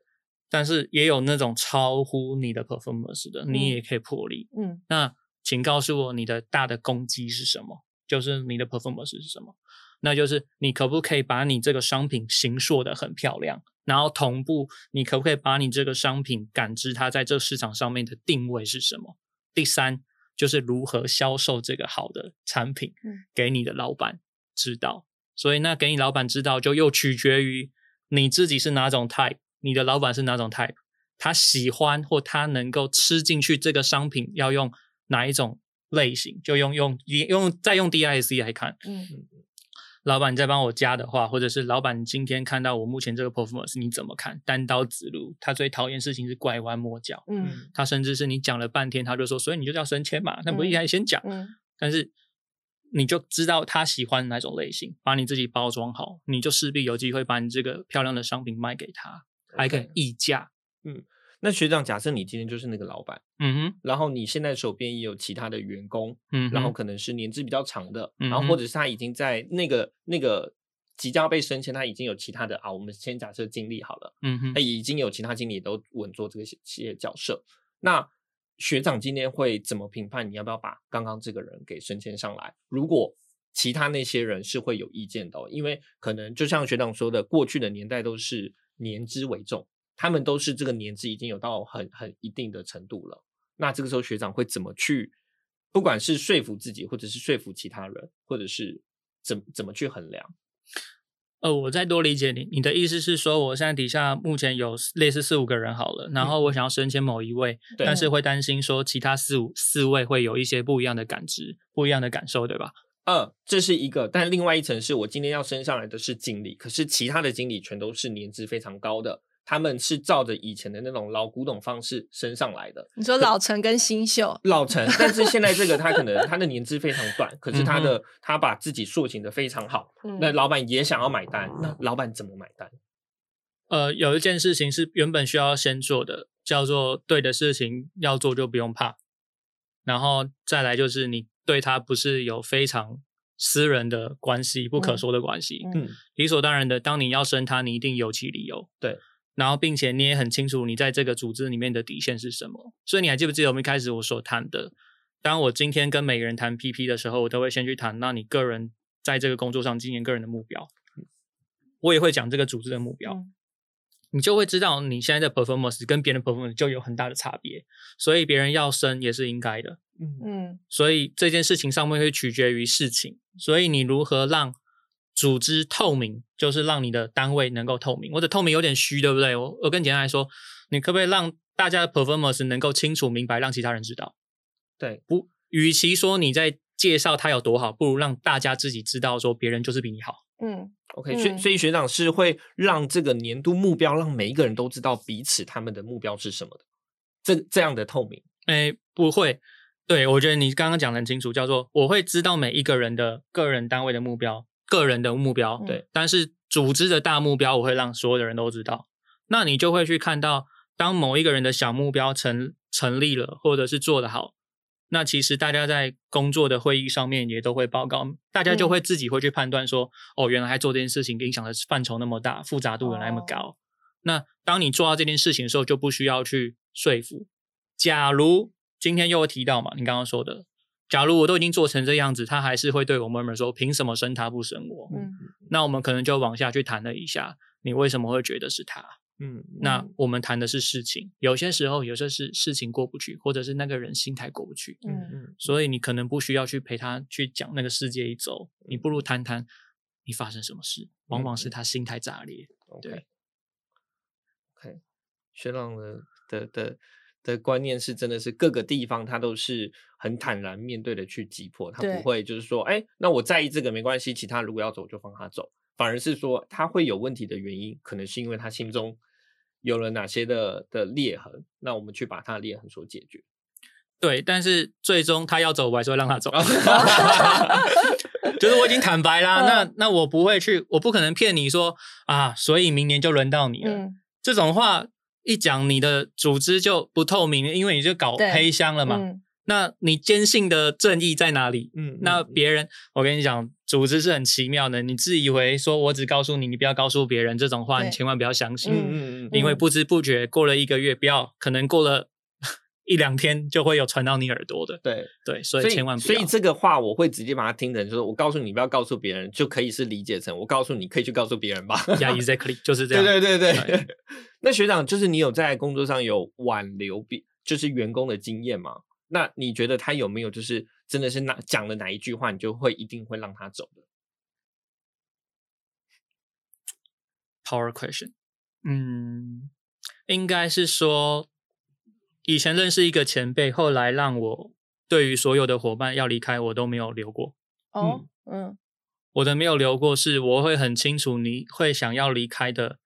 但是也有那种超乎你的 performance 的，你也可以破例。嗯，那请告诉我你的大的攻击是什么？就是你的 performance 是什么？那就是你可不可以把你这个商品形塑的很漂亮，然后同步，你可不可以把你这个商品感知它在这市场上面的定位是什么？第三就是如何销售这个好的产品给你的老板知道。所以那给你老板知道，就又取决于你自己是哪种 type，你的老板是哪种 type，他喜欢或他能够吃进去这个商品，要用哪一种？类型就用用用再用 DIC 来看，嗯，老板你再帮我加的话，或者是老板今天看到我目前这个 performance 你怎么看？单刀直入，他最讨厌事情是拐弯抹角，嗯，他甚至是你讲了半天，他就说，所以你就叫升迁嘛，那不一开始先讲，嗯，但是你就知道他喜欢哪种类型，把你自己包装好，你就势必有机会把你这个漂亮的商品卖给他，还可以溢价，嗯。那学长，假设你今天就是那个老板，嗯哼，然后你现在手边也有其他的员工，嗯，然后可能是年资比较长的，然后或者是他已经在那个那个即将被升迁，他已经有其他的啊，我们先假设经历好了，嗯哼，他已经有其他经理都稳坐这个企业角色，那学长今天会怎么评判你要不要把刚刚这个人给升迁上来？如果其他那些人是会有意见的，哦因为可能就像学长说的，过去的年代都是年资为重。他们都是这个年纪已经有到很很一定的程度了，那这个时候学长会怎么去，不管是说服自己，或者是说服其他人，或者是怎怎么去衡量？呃，我再多理解你，你的意思是说，我现在底下目前有类似四五个人好了，然后我想要升迁某一位，但是会担心说其他四五四位会有一些不一样的感知、不一样的感受，对吧？嗯，这是一个，但另外一层是我今天要升上来的是经理，可是其他的经理全都是年资非常高的。他们是照着以前的那种老古董方式升上来的。你说老陈跟新秀，老陈，但是现在这个他可能他的年资非常短，可是他的他把自己塑形的非常好。那老板也想要买单，那老板怎么买单？呃，有一件事情是原本需要先做的，叫做对的事情要做就不用怕。然后再来就是你对他不是有非常私人的关系、不可说的关系。嗯，理所当然的，当你要升他，你一定有其理由。对。然后，并且你也很清楚你在这个组织里面的底线是什么。所以你还记不记得我们一开始我所谈的？当我今天跟每个人谈 PP 的时候，我都会先去谈，那你个人在这个工作上今年个人的目标。我也会讲这个组织的目标，你就会知道你现在的 performance 跟别人 performance 就有很大的差别。所以别人要升也是应该的。嗯嗯。所以这件事情上面会取决于事情。所以你如何让？组织透明就是让你的单位能够透明，或者透明有点虚，对不对？我我更简单来说，你可不可以让大家的 performance 能够清楚明白，让其他人知道？对，不，与其说你在介绍他有多好，不如让大家自己知道，说别人就是比你好。嗯，OK，所以所以学长是会让这个年度目标，让每一个人都知道彼此他们的目标是什么的，这这样的透明？哎，不会。对我觉得你刚刚讲的很清楚，叫做我会知道每一个人的个人单位的目标。个人的目标对，但是组织的大目标我会让所有的人都知道。那你就会去看到，当某一个人的小目标成成立了，或者是做得好，那其实大家在工作的会议上面也都会报告，大家就会自己会去判断说，哦，原来做这件事情影响的范畴那么大，复杂度原来那么高。那当你做到这件事情的时候，就不需要去说服。假如今天又会提到嘛，你刚刚说的。假如我都已经做成这样子，他还是会对我们们说，凭什么生他不生我？嗯，那我们可能就往下去谈了一下，你为什么会觉得是他？嗯，那我们谈的是事情，有些时候有些是事情过不去，或者是那个人心态过不去。嗯。嗯，所以你可能不需要去陪他去讲那个世界一周，你不如谈谈你发生什么事，往往是他心态炸裂。对，OK，学长的的的的观念是真的是各个地方他都是很坦然面对的去击破，他不会就是说，哎，那我在意这个没关系，其他如果要走就放他走，反而是说他会有问题的原因，可能是因为他心中。有了哪些的的裂痕？那我们去把他的裂痕所解决。对，但是最终他要走，我还是会让他走。就是我已经坦白啦，那那我不会去，我不可能骗你说啊，所以明年就轮到你了。这种话一讲，你的组织就不透明，因为你就搞黑箱了嘛。那你坚信的正义在哪里？嗯，那别人，我跟你讲，组织是很奇妙的。你自以为说我只告诉你，你不要告诉别人这种话，你千万不要相信。嗯嗯嗯，因为不知不觉过了一个月，不要可能过了一两天就会有传到你耳朵的。对对，所以千万所以这个话我会直接把它听成，就是我告诉你不要告诉别人，就可以是理解成我告诉你可以去告诉别人吧。Yeah, exactly，就是这样。对对对对。那学长，就是你有在工作上有挽留比就是员工的经验吗？那你觉得他有没有就是真的是哪讲了哪一句话，你就会一定会让他走的？Power question，嗯，应该是说以前认识一个前辈，后来让我对于所有的伙伴要离开，我都没有留过。哦，嗯，我的没有留过，是我会很清楚你会想要离开的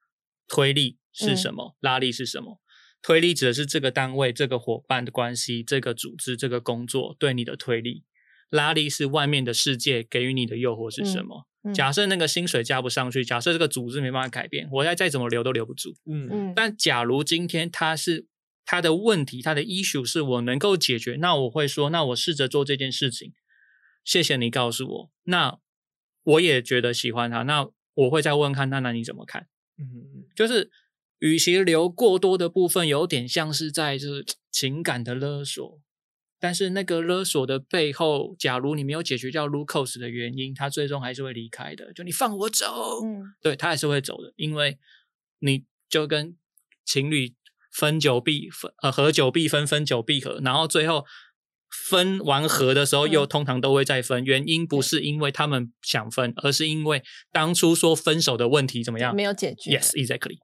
推力是什么，拉力是什么。推力指的是这个单位、这个伙伴的关系、这个组织、这个工作对你的推力；拉力是外面的世界给予你的诱惑是什么？假设那个薪水加不上去，假设这个组织没办法改变，我再再怎么留都留不住。嗯嗯。但假如今天他是他的问题，他的 issue 是我能够解决，那我会说，那我试着做这件事情。谢谢你告诉我，那我也觉得喜欢他，那我会再问看，那那你怎么看？嗯嗯，就是。与其留过多的部分，有点像是在就是 情感的勒索，但是那个勒索的背后，假如你没有解决掉 Lucas 的原因，他最终还是会离开的。就你放我走，嗯，对他还是会走的，因为你就跟情侣分久必分，呃，合久必分，分久必合，然后最后分完合的时候，又通常都会再分。原因不是因为他们想分，而是因为当初说分手的问题怎么样没有解决？Yes, exactly.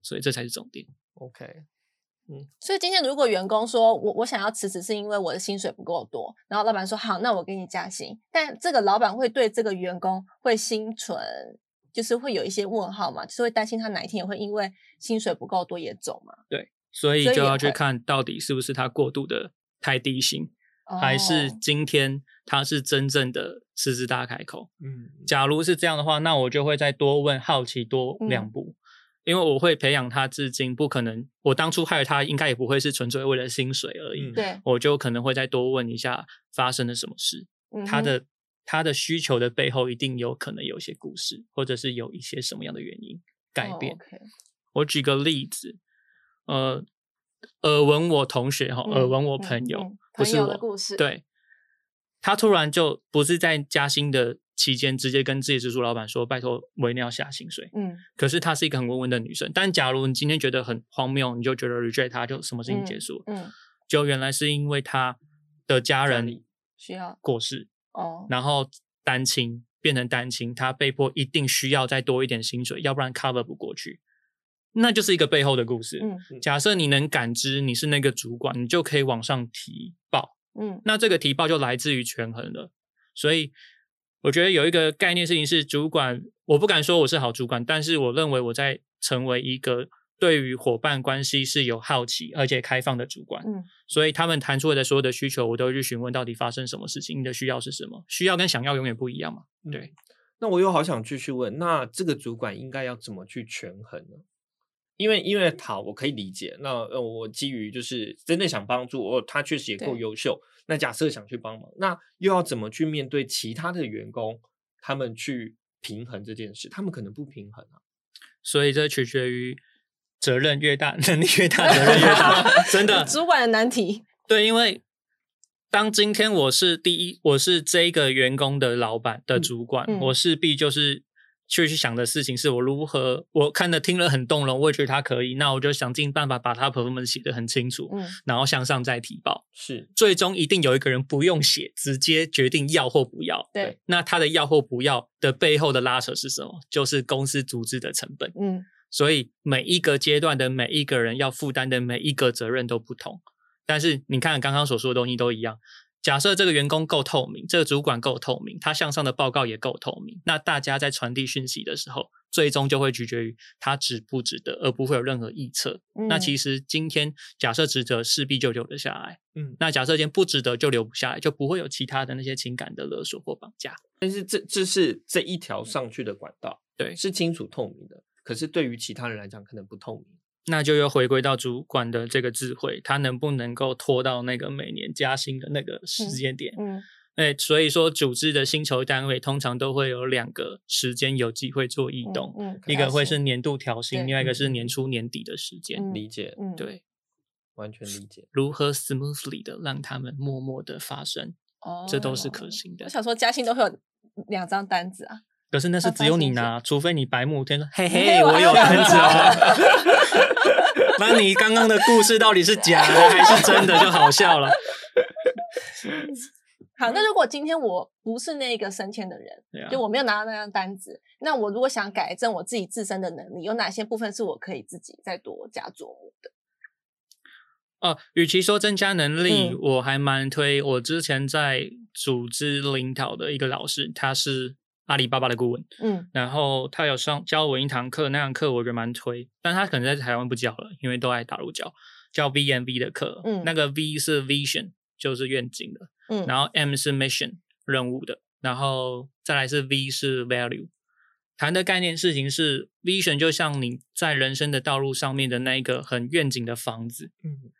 所以这才是重点。OK，嗯，所以今天如果员工说我我想要辞职是因为我的薪水不够多，然后老板说好，那我给你加薪，但这个老板会对这个员工会心存，就是会有一些问号嘛，就是会担心他哪一天也会因为薪水不够多也走嘛。对，所以就要去看到底是不是他过度的太低薪，还是今天他是真正的狮子大开口。嗯，假如是这样的话，那我就会再多问，好奇多两步。因为我会培养他，至今不可能。我当初害他，应该也不会是纯粹为了薪水而已。对，我就可能会再多问一下发生了什么事，他的他的需求的背后一定有可能有一些故事，或者是有一些什么样的原因改变。我举个例子，呃，耳闻我同学哈，耳闻我朋友，不是我故事，对，他突然就不是在加薪的。期间直接跟自己直属老板说：“拜托，我一定要下薪水。”嗯，可是她是一个很温文的女生。但假如你今天觉得很荒谬，你就觉得 reject 她，就什么事情结束？嗯，就原来是因为她的家人需要过世哦，然后单亲变成单亲，他被迫一定需要再多一点薪水，要不然 cover 不过去。那就是一个背后的故事。嗯，假设你能感知你是那个主管，你就可以往上提报。嗯，那这个提报就来自于权衡了，所以。我觉得有一个概念事情是，主管我不敢说我是好主管，但是我认为我在成为一个对于伙伴关系是有好奇而且开放的主管。嗯，所以他们谈出来的所有的需求，我都会去询问到底发生什么事情，你的需要是什么？需要跟想要永远不一样嘛？对。那我又好想继续问，那这个主管应该要怎么去权衡呢？因为因为好，我可以理解。那呃，我基于就是真的想帮助，哦，他确实也够优秀。那假设想去帮忙，那又要怎么去面对其他的员工？他们去平衡这件事，他们可能不平衡啊。所以这取决于责任越大，能力越大，责任越大。真的，主管的难题。对，因为当今天我是第一，我是这个员工的老板的主管，我势必就是去去想的事情是我如何，我看的听了很动容，我也觉得他可以，那我就想尽办法把他 performance 写得很清楚，嗯，然后向上再提报，是，最终一定有一个人不用写，直接决定要或不要，对，那他的要或不要的背后的拉扯是什么？就是公司组织的成本，嗯，所以每一个阶段的每一个人要负担的每一个责任都不同。但是你看刚刚所说的东西都一样。假设这个员工够透明，这个主管够透明，他向上的报告也够透明，那大家在传递讯息的时候，最终就会取决于他值不值得，而不会有任何臆测。那其实今天假设值得，势必就留得下来。嗯，那假设今天不值得，就留不下来，就不会有其他的那些情感的勒索或绑架。但是这这是这一条上去的管道，对，是清楚透明的。可是对于其他人来讲，可能不透明。那就又回归到主管的这个智慧，他能不能够拖到那个每年加薪的那个时间点？嗯，哎，所以说组织的薪酬单位通常都会有两个时间有机会做异动，嗯一个会是年度调薪，另外一个是年初年底的时间。理解，对，完全理解。如何 smoothly 的让他们默默的发生？哦，这都是可行的。我想说加薪都会有两张单子啊。可是那是只有你拿，除非你白目天说 嘿嘿，我有单子哦。那你刚刚的故事到底是假的还是真的？就好笑了。好，那如果今天我不是那个升迁的人，就我没有拿到那张单子，那我如果想改正我自己自身的能力，有哪些部分是我可以自己再多加琢磨的？哦，与其说增加能力，我还蛮推我之前在组织领导的一个老师，他是。阿里巴巴的顾问，嗯，然后他有上教我一堂课，那堂课我觉得蛮推，但他可能在台湾不教了，因为都在大陆教，叫 V M V 的课，嗯，那个 V 是 Vision，就是愿景的，嗯，然后 M 是 Mission 任务的，然后再来是 V 是 Value，谈的概念事情是 Vision 就像你在人生的道路上面的那一个很愿景的房子，嗯，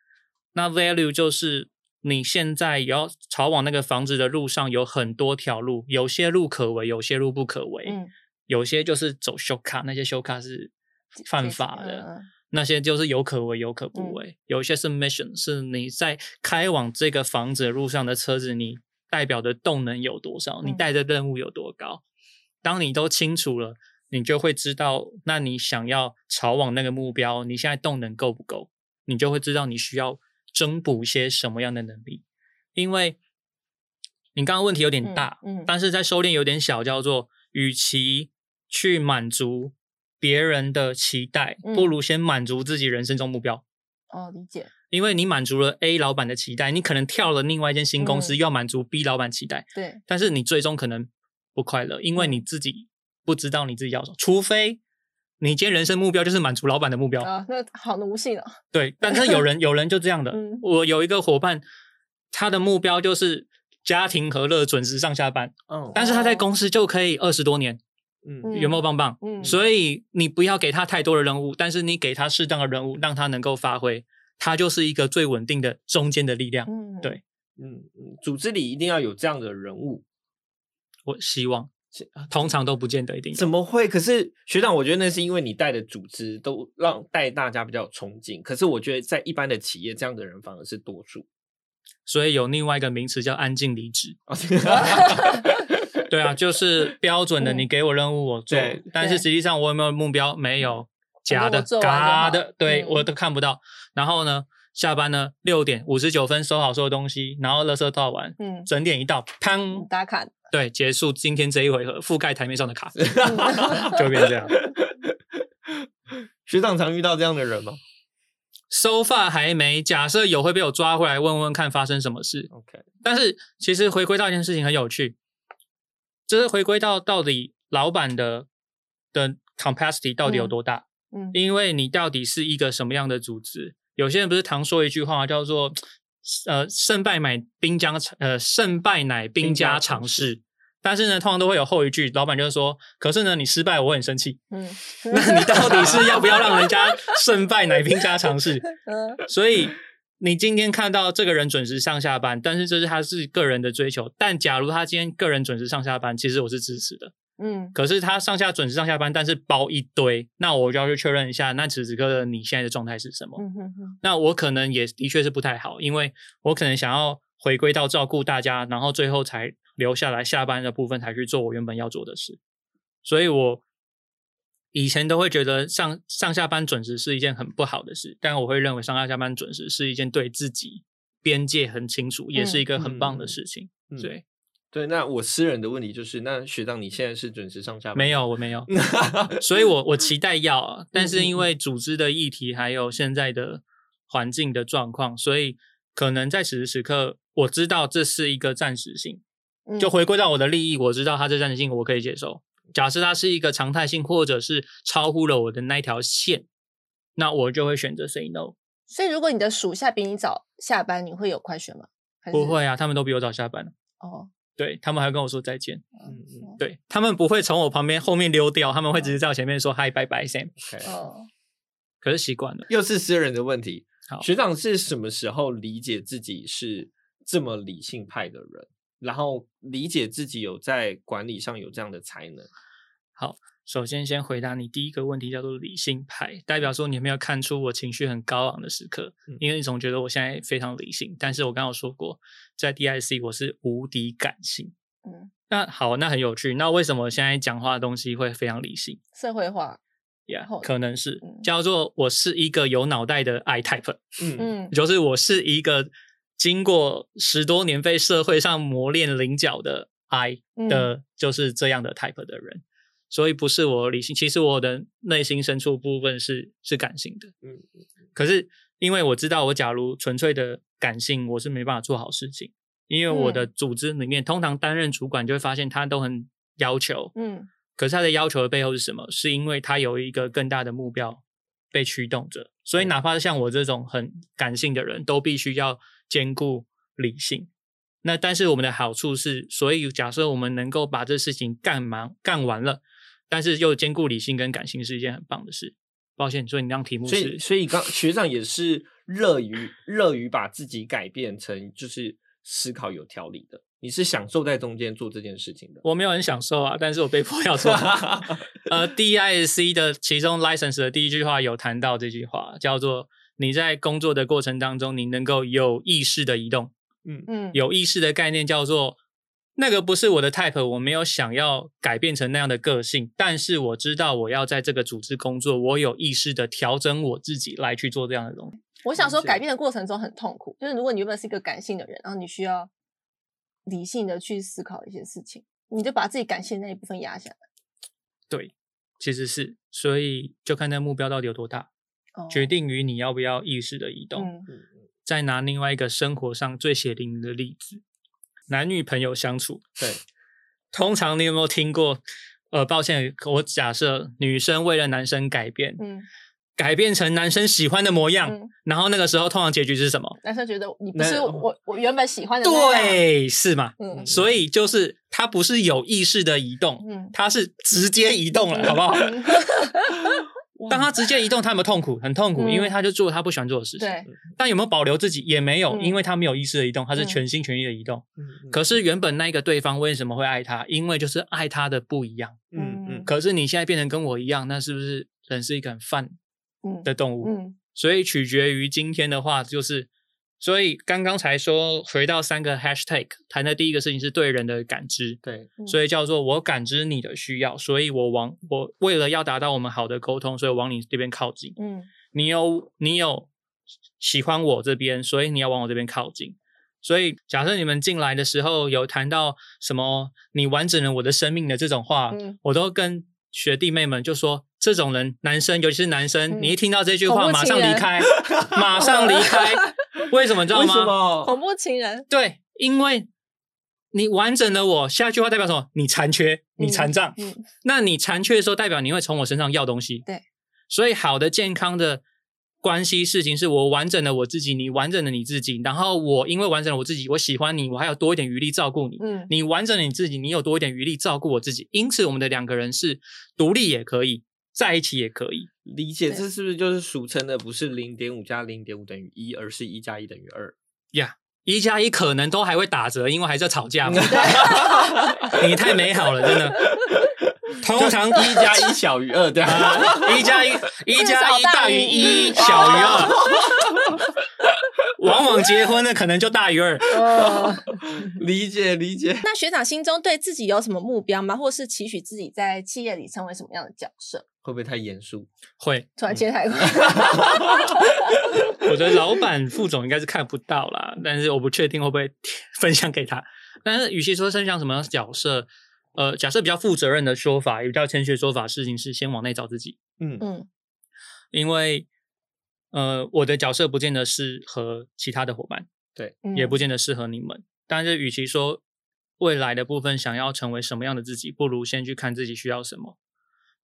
那 Value 就是。你现在要朝往那个房子的路上有很多条路，有些路可为，有些路不可为。嗯，有些就是走修卡，那些修卡是犯法的；那些就是有可为，有可不为。有些是 mission，是你在开往这个房子的路上的车子，你代表的动能有多少，你带的任务有多高。当你都清楚了，你就会知道，那你想要朝往那个目标，你现在动能够不够，你就会知道你需要。增补些什么样的能力？因为你刚刚问题有点大，嗯，但是在收敛有点小，叫做与其去满足别人的期待，不如先满足自己人生中目标。哦，理解。因为你满足了 A 老板的期待，你可能跳了另外一间新公司，又要满足 B 老板期待。对。但是你最终可能不快乐，因为你自己不知道你自己要什么，除非。你今天人生目标就是满足老板的目标啊，那好奴性啊。对，但是有人 有人就这样的。我有一个伙伴，他的目标就是家庭和乐，准时上下班。嗯，但是他在公司就可以二十多年。嗯，有没有棒棒？嗯，所以你不要给他太多的任务，但是你给他适当的任务，让他能够发挥，他就是一个最稳定的中间的力量。嗯，对，嗯嗯，组织里一定要有这样的人物，我希望。通常都不见得一定怎么会？可是学长，我觉得那是因为你带的组织都让带大家比较憧憬。可是我觉得在一般的企业，这样的人反而是多数。所以有另外一个名词叫“安静离职”。对啊，就是标准的，你给我任务我做，但是实际上我有没有目标？没有，假的，假的，对我都看不到。然后呢，下班呢六点五十九分收好所有东西，然后垃圾倒完，嗯，整点一到，砰，打卡。对，结束今天这一回合，覆盖台面上的卡，就变这样。学长常遇到这样的人吗？So far 还没。假设有，会被我抓回来问问看发生什么事。OK。但是其实回归到一件事情很有趣，就是回归到到底老板的的 capacity 到底有多大？嗯，因为你到底是一个什么样的组织？有些人不是常说一句话叫做。呃，胜败乃兵家常，呃，胜败乃兵家常事。但是呢，通常都会有后一句，老板就是说：“可是呢，你失败，我很生气。”嗯，那你到底是要不要让人家胜败乃兵家常事？嗯，所以你今天看到这个人准时上下班，但是这是他是个人的追求。但假如他今天个人准时上下班，其实我是支持的。嗯，可是他上下准时上下班，但是包一堆，那我就要去确认一下，那此时此刻你现在的状态是什么？嗯哼哼，那我可能也的确是不太好，因为我可能想要回归到照顾大家，然后最后才留下来下班的部分才去做我原本要做的事。所以我以前都会觉得上上下班准时是一件很不好的事，但我会认为上下班准时是一件对自己边界很清楚，也是一个很棒的事情。对。对，那我私人的问题就是，那学长你现在是准时上下班？没有，我没有，所以我我期待要，但是因为组织的议题还有现在的环境的状况，所以可能在此时此刻，我知道这是一个暂时性，就回归到我的利益，我知道它这暂时性我可以接受。假设它是一个常态性，或者是超乎了我的那条线，那我就会选择 say no。所以如果你的属下比你早下班，你会有快选吗？不会啊，他们都比我早下班。哦。对他们还跟我说再见，嗯嗯，对他们不会从我旁边后面溜掉，他们会直接在我前面说嗨拜拜 Sam。哦，可是习惯了，又是私人的问题。学长是什么时候理解自己是这么理性派的人，然后理解自己有在管理上有这样的才能？好。首先，先回答你第一个问题，叫做理性派，代表说你有没有看出我情绪很高昂的时刻，因为你总觉得我现在非常理性。但是我刚刚说过，在 DIC 我是无敌感性。嗯，那好，那很有趣。那为什么现在讲话的东西会非常理性？社会化，Yeah，可能是叫做我是一个有脑袋的 I type。嗯嗯，就是我是一个经过十多年被社会上磨练棱角的 I 的，就是这样的 type 的人。所以不是我理性，其实我的内心深处部分是是感性的。嗯，可是因为我知道，我假如纯粹的感性，我是没办法做好事情。因为我的组织里面，通常担任主管就会发现他都很要求。嗯，可是他的要求的背后是什么？是因为他有一个更大的目标被驱动着。所以哪怕是像我这种很感性的人，都必须要兼顾理性。那但是我们的好处是，所以假设我们能够把这事情干忙干完了。但是又兼顾理性跟感性是一件很棒的事。抱歉，所以你那题目是，所以所以刚学长也是乐于乐于把自己改变成就是思考有条理的。你是享受在中间做这件事情的。我没有很享受啊，但是我被迫要做。呃，DISC 的其中 license 的第一句话有谈到这句话，叫做你在工作的过程当中，你能够有意识的移动。嗯嗯，有意识的概念叫做。那个不是我的 type，我没有想要改变成那样的个性，但是我知道我要在这个组织工作，我有意识的调整我自己来去做这样的东西。我想说，改变的过程中很痛苦，就是如果你原本是一个感性的人，然后你需要理性的去思考一些事情，你就把自己感性那一部分压下来。对，其实是，所以就看那目标到底有多大，决定于你要不要意识的移动。再拿另外一个生活上最血淋的例子。男女朋友相处，对，通常你有没有听过？呃，抱歉，我假设女生为了男生改变，嗯，改变成男生喜欢的模样，然后那个时候通常结局是什么？男生觉得你不是我，我原本喜欢的，对，是嘛？嗯，所以就是他不是有意识的移动，嗯，他是直接移动了，好不好？当他直接移动，他有没有痛苦？很痛苦，因为他就做他不喜欢做的事情。对。但有没有保留自己？也没有，因为他没有意识的移动，他是全心全意的移动。嗯。可是原本那个对方为什么会爱他？因为就是爱他的不一样。嗯嗯。可是你现在变成跟我一样，那是不是人是一个很泛的动物？嗯。所以取决于今天的话，就是。所以刚刚才说回到三个 hashtag 谈的第一个事情是对人的感知，对，所以叫做我感知你的需要，所以我往我为了要达到我们好的沟通，所以往你这边靠近。嗯，你有你有喜欢我这边，所以你要往我这边靠近。所以假设你们进来的时候有谈到什么你完整了我的生命的这种话，我都跟学弟妹们就说，这种人男生尤其是男生，你一听到这句话马上离开，马上离开。为什么知道吗？恐怖情人。对，因为你完整的我，下一句话代表什么？你残缺，你残障。嗯，那你残缺的时候，代表你会从我身上要东西。对，所以好的健康的关系事情是我完整的我自己，你完整的你自己，然后我因为完整了我自己，我喜欢你，我还有多一点余力照顾你。嗯，你完整了你自己，你有多一点余力照顾我自己，因此我们的两个人是独立也可以。在一起也可以理解，这是不是就是俗称的不是零点五加零点五等于一，而是一加一等于二呀？一加一可能都还会打折，因为还在吵架嘛。你太美好了，真的。通常一加一小于二，对吧？一加一，一加一大于一，小于二。往往结婚的可能就大于二。理解理解。那学长心中对自己有什么目标吗？或是期许自己在企业里成为什么样的角色？会不会太严肃？会，突然接太快。我的老板副总应该是看不到啦，但是我不确定会不会分享给他。但是与其说分享什么角色，呃，假设比较负责任的说法，也比较谦虚的说法，事情是先往内找自己。嗯嗯，因为呃，我的角色不见得适合其他的伙伴，对，也不见得适合你们。但是与其说未来的部分想要成为什么样的自己，不如先去看自己需要什么。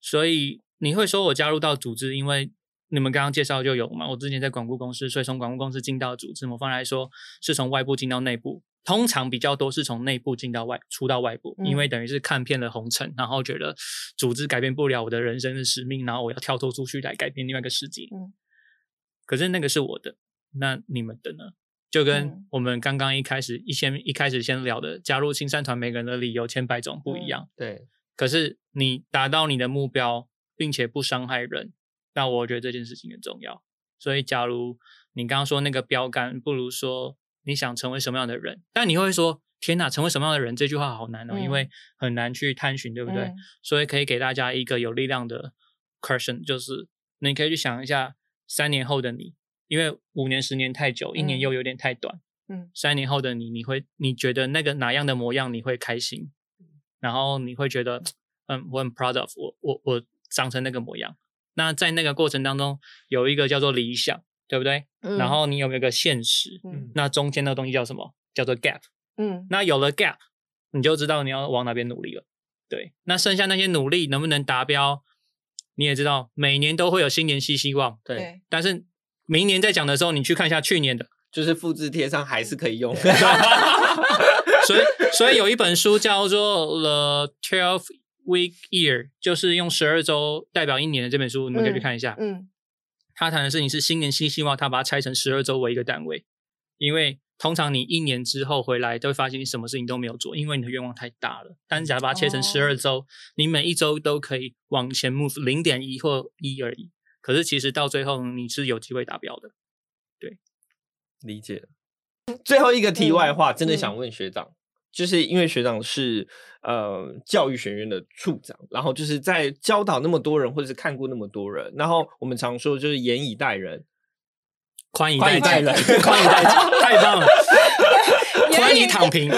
所以你会说我加入到组织，因为你们刚刚介绍就有嘛？我之前在广告公司，所以从广告公司进到组织，某方来说是从外部进到内部。通常比较多是从内部进到外，出到外部，因为等于是看遍了红尘，然后觉得组织改变不了我的人生的使命，然后我要跳脱出去来改变另外一个世界。嗯，可是那个是我的，那你们的呢？就跟我们刚刚一开始一先一开始先聊的，加入青山团，每个人的理由千百种不一样。对，可是你达到你的目标，并且不伤害人，那我觉得这件事情很重要。所以，假如你刚刚说那个标杆，不如说。你想成为什么样的人？但你会说：“天哪，成为什么样的人？”这句话好难哦，因为很难去探寻，对不对？所以可以给大家一个有力量的 question，就是你可以去想一下三年后的你，因为五年、十年太久，一年又有点太短。嗯，三年后的你，你会你觉得那个哪样的模样你会开心？然后你会觉得，嗯，我很 proud of 我我我长成那个模样。那在那个过程当中，有一个叫做理想。对不对？然后你有没有个现实？那中间的东西叫什么？叫做 gap。嗯，那有了 gap，你就知道你要往哪边努力了。对，那剩下那些努力能不能达标？你也知道，每年都会有新年新希望。对，但是明年再讲的时候，你去看一下去年的，就是复制贴上还是可以用。所以，所以有一本书叫做《The Twelve Week Year》，就是用十二周代表一年的这本书，你们可以去看一下。嗯。他谈的事情是新年新希望，他把它拆成十二周为一个单位，因为通常你一年之后回来都会发现你什么事情都没有做，因为你的愿望太大了。但是假如把它切成十二周，你每一周都可以往前 move 零点一或一而已。可是其实到最后你是有机会达标的。对，理解。最后一个题外话，真的想问学长。就是因为学长是呃教育学院的处长，然后就是在教导那么多人，或者是看过那么多人，然后我们常说就是严以待人，宽以待人，宽以待人，太棒了，宽以躺平，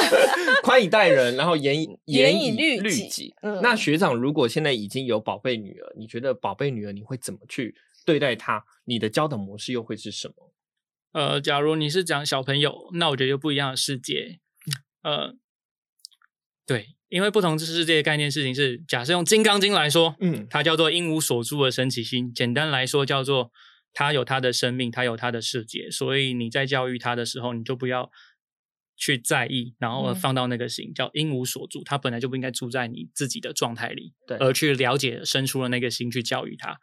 宽以待人，然后严以严以律己。那学长如果现在已经有宝贝女儿，你觉得宝贝女儿你会怎么去对待她？你的教导模式又会是什么？呃，假如你是讲小朋友，那我觉得就不一样的世界。呃，对，因为不同知识界的概念，事情是假设用《金刚经》来说，嗯，它叫做“因无所住而生其心”。简单来说，叫做它有它的生命，它有它的世界。所以你在教育它的时候，你就不要去在意，然后放到那个心，叫“因无所住”。它本来就不应该住在你自己的状态里，对，而去了解生出了那个心去教育它。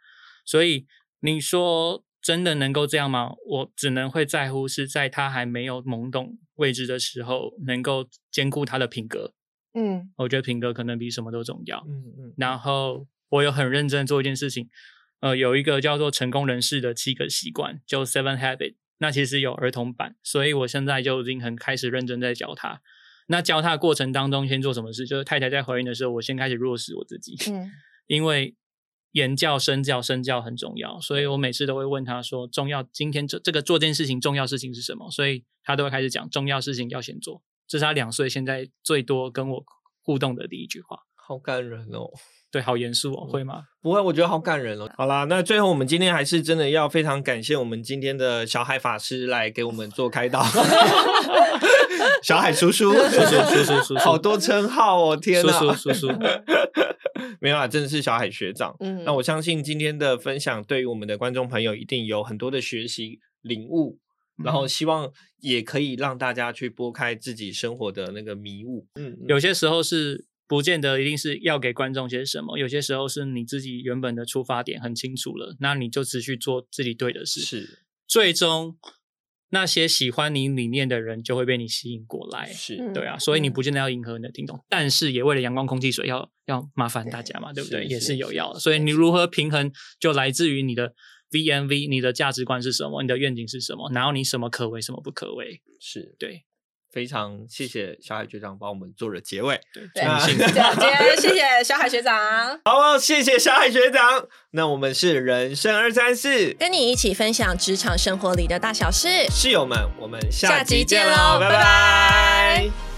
所以你说。真的能够这样吗？我只能会在乎是在他还没有懵懂未知的时候，能够兼顾他的品格。嗯，我觉得品格可能比什么都重要。嗯嗯。然后我有很认真做一件事情，呃，有一个叫做成功人士的七个习惯，就 Seven Habits。那其实有儿童版，所以我现在就已经很开始认真在教他。那教他的过程当中，先做什么事？就是太太在怀孕的时候，我先开始落实我自己。嗯，因为。言教、身教、身教很重要，所以我每次都会问他说：“重要，今天这这个做件事情重要事情是什么？”所以他都会开始讲重要事情要先做。这是他两岁现在最多跟我互动的第一句话。好感人哦！对，好严肃哦，会吗？不会，我觉得好感人哦。好啦，那最后我们今天还是真的要非常感谢我们今天的小海法师来给我们做开导。小海叔叔，叔叔，叔叔，叔叔，好多称号哦！天哪，叔叔，叔叔。没有啊，真的是小海学长。嗯，那我相信今天的分享对于我们的观众朋友一定有很多的学习领悟，然后希望也可以让大家去拨开自己生活的那个迷雾。嗯，有些时候是不见得一定是要给观众些什么，有些时候是你自己原本的出发点很清楚了，那你就持续做自己对的事，是最终。那些喜欢你理念的人就会被你吸引过来，是对啊，所以你不见得要迎合你的听众，但是也为了阳光、空气、水，要要麻烦大家嘛，对不对？也是有要的，所以你如何平衡，就来自于你的 VNV，你的价值观是什么？你的愿景是什么？然后你什么可为，什么不可为？是对。非常谢谢小海学长帮我们做了结尾，对，谢谢小海学长。好，谢谢小海学长。那我们是人生二三四，跟你一起分享职场生活里的大小事。室友们，我们下集见喽，拜拜。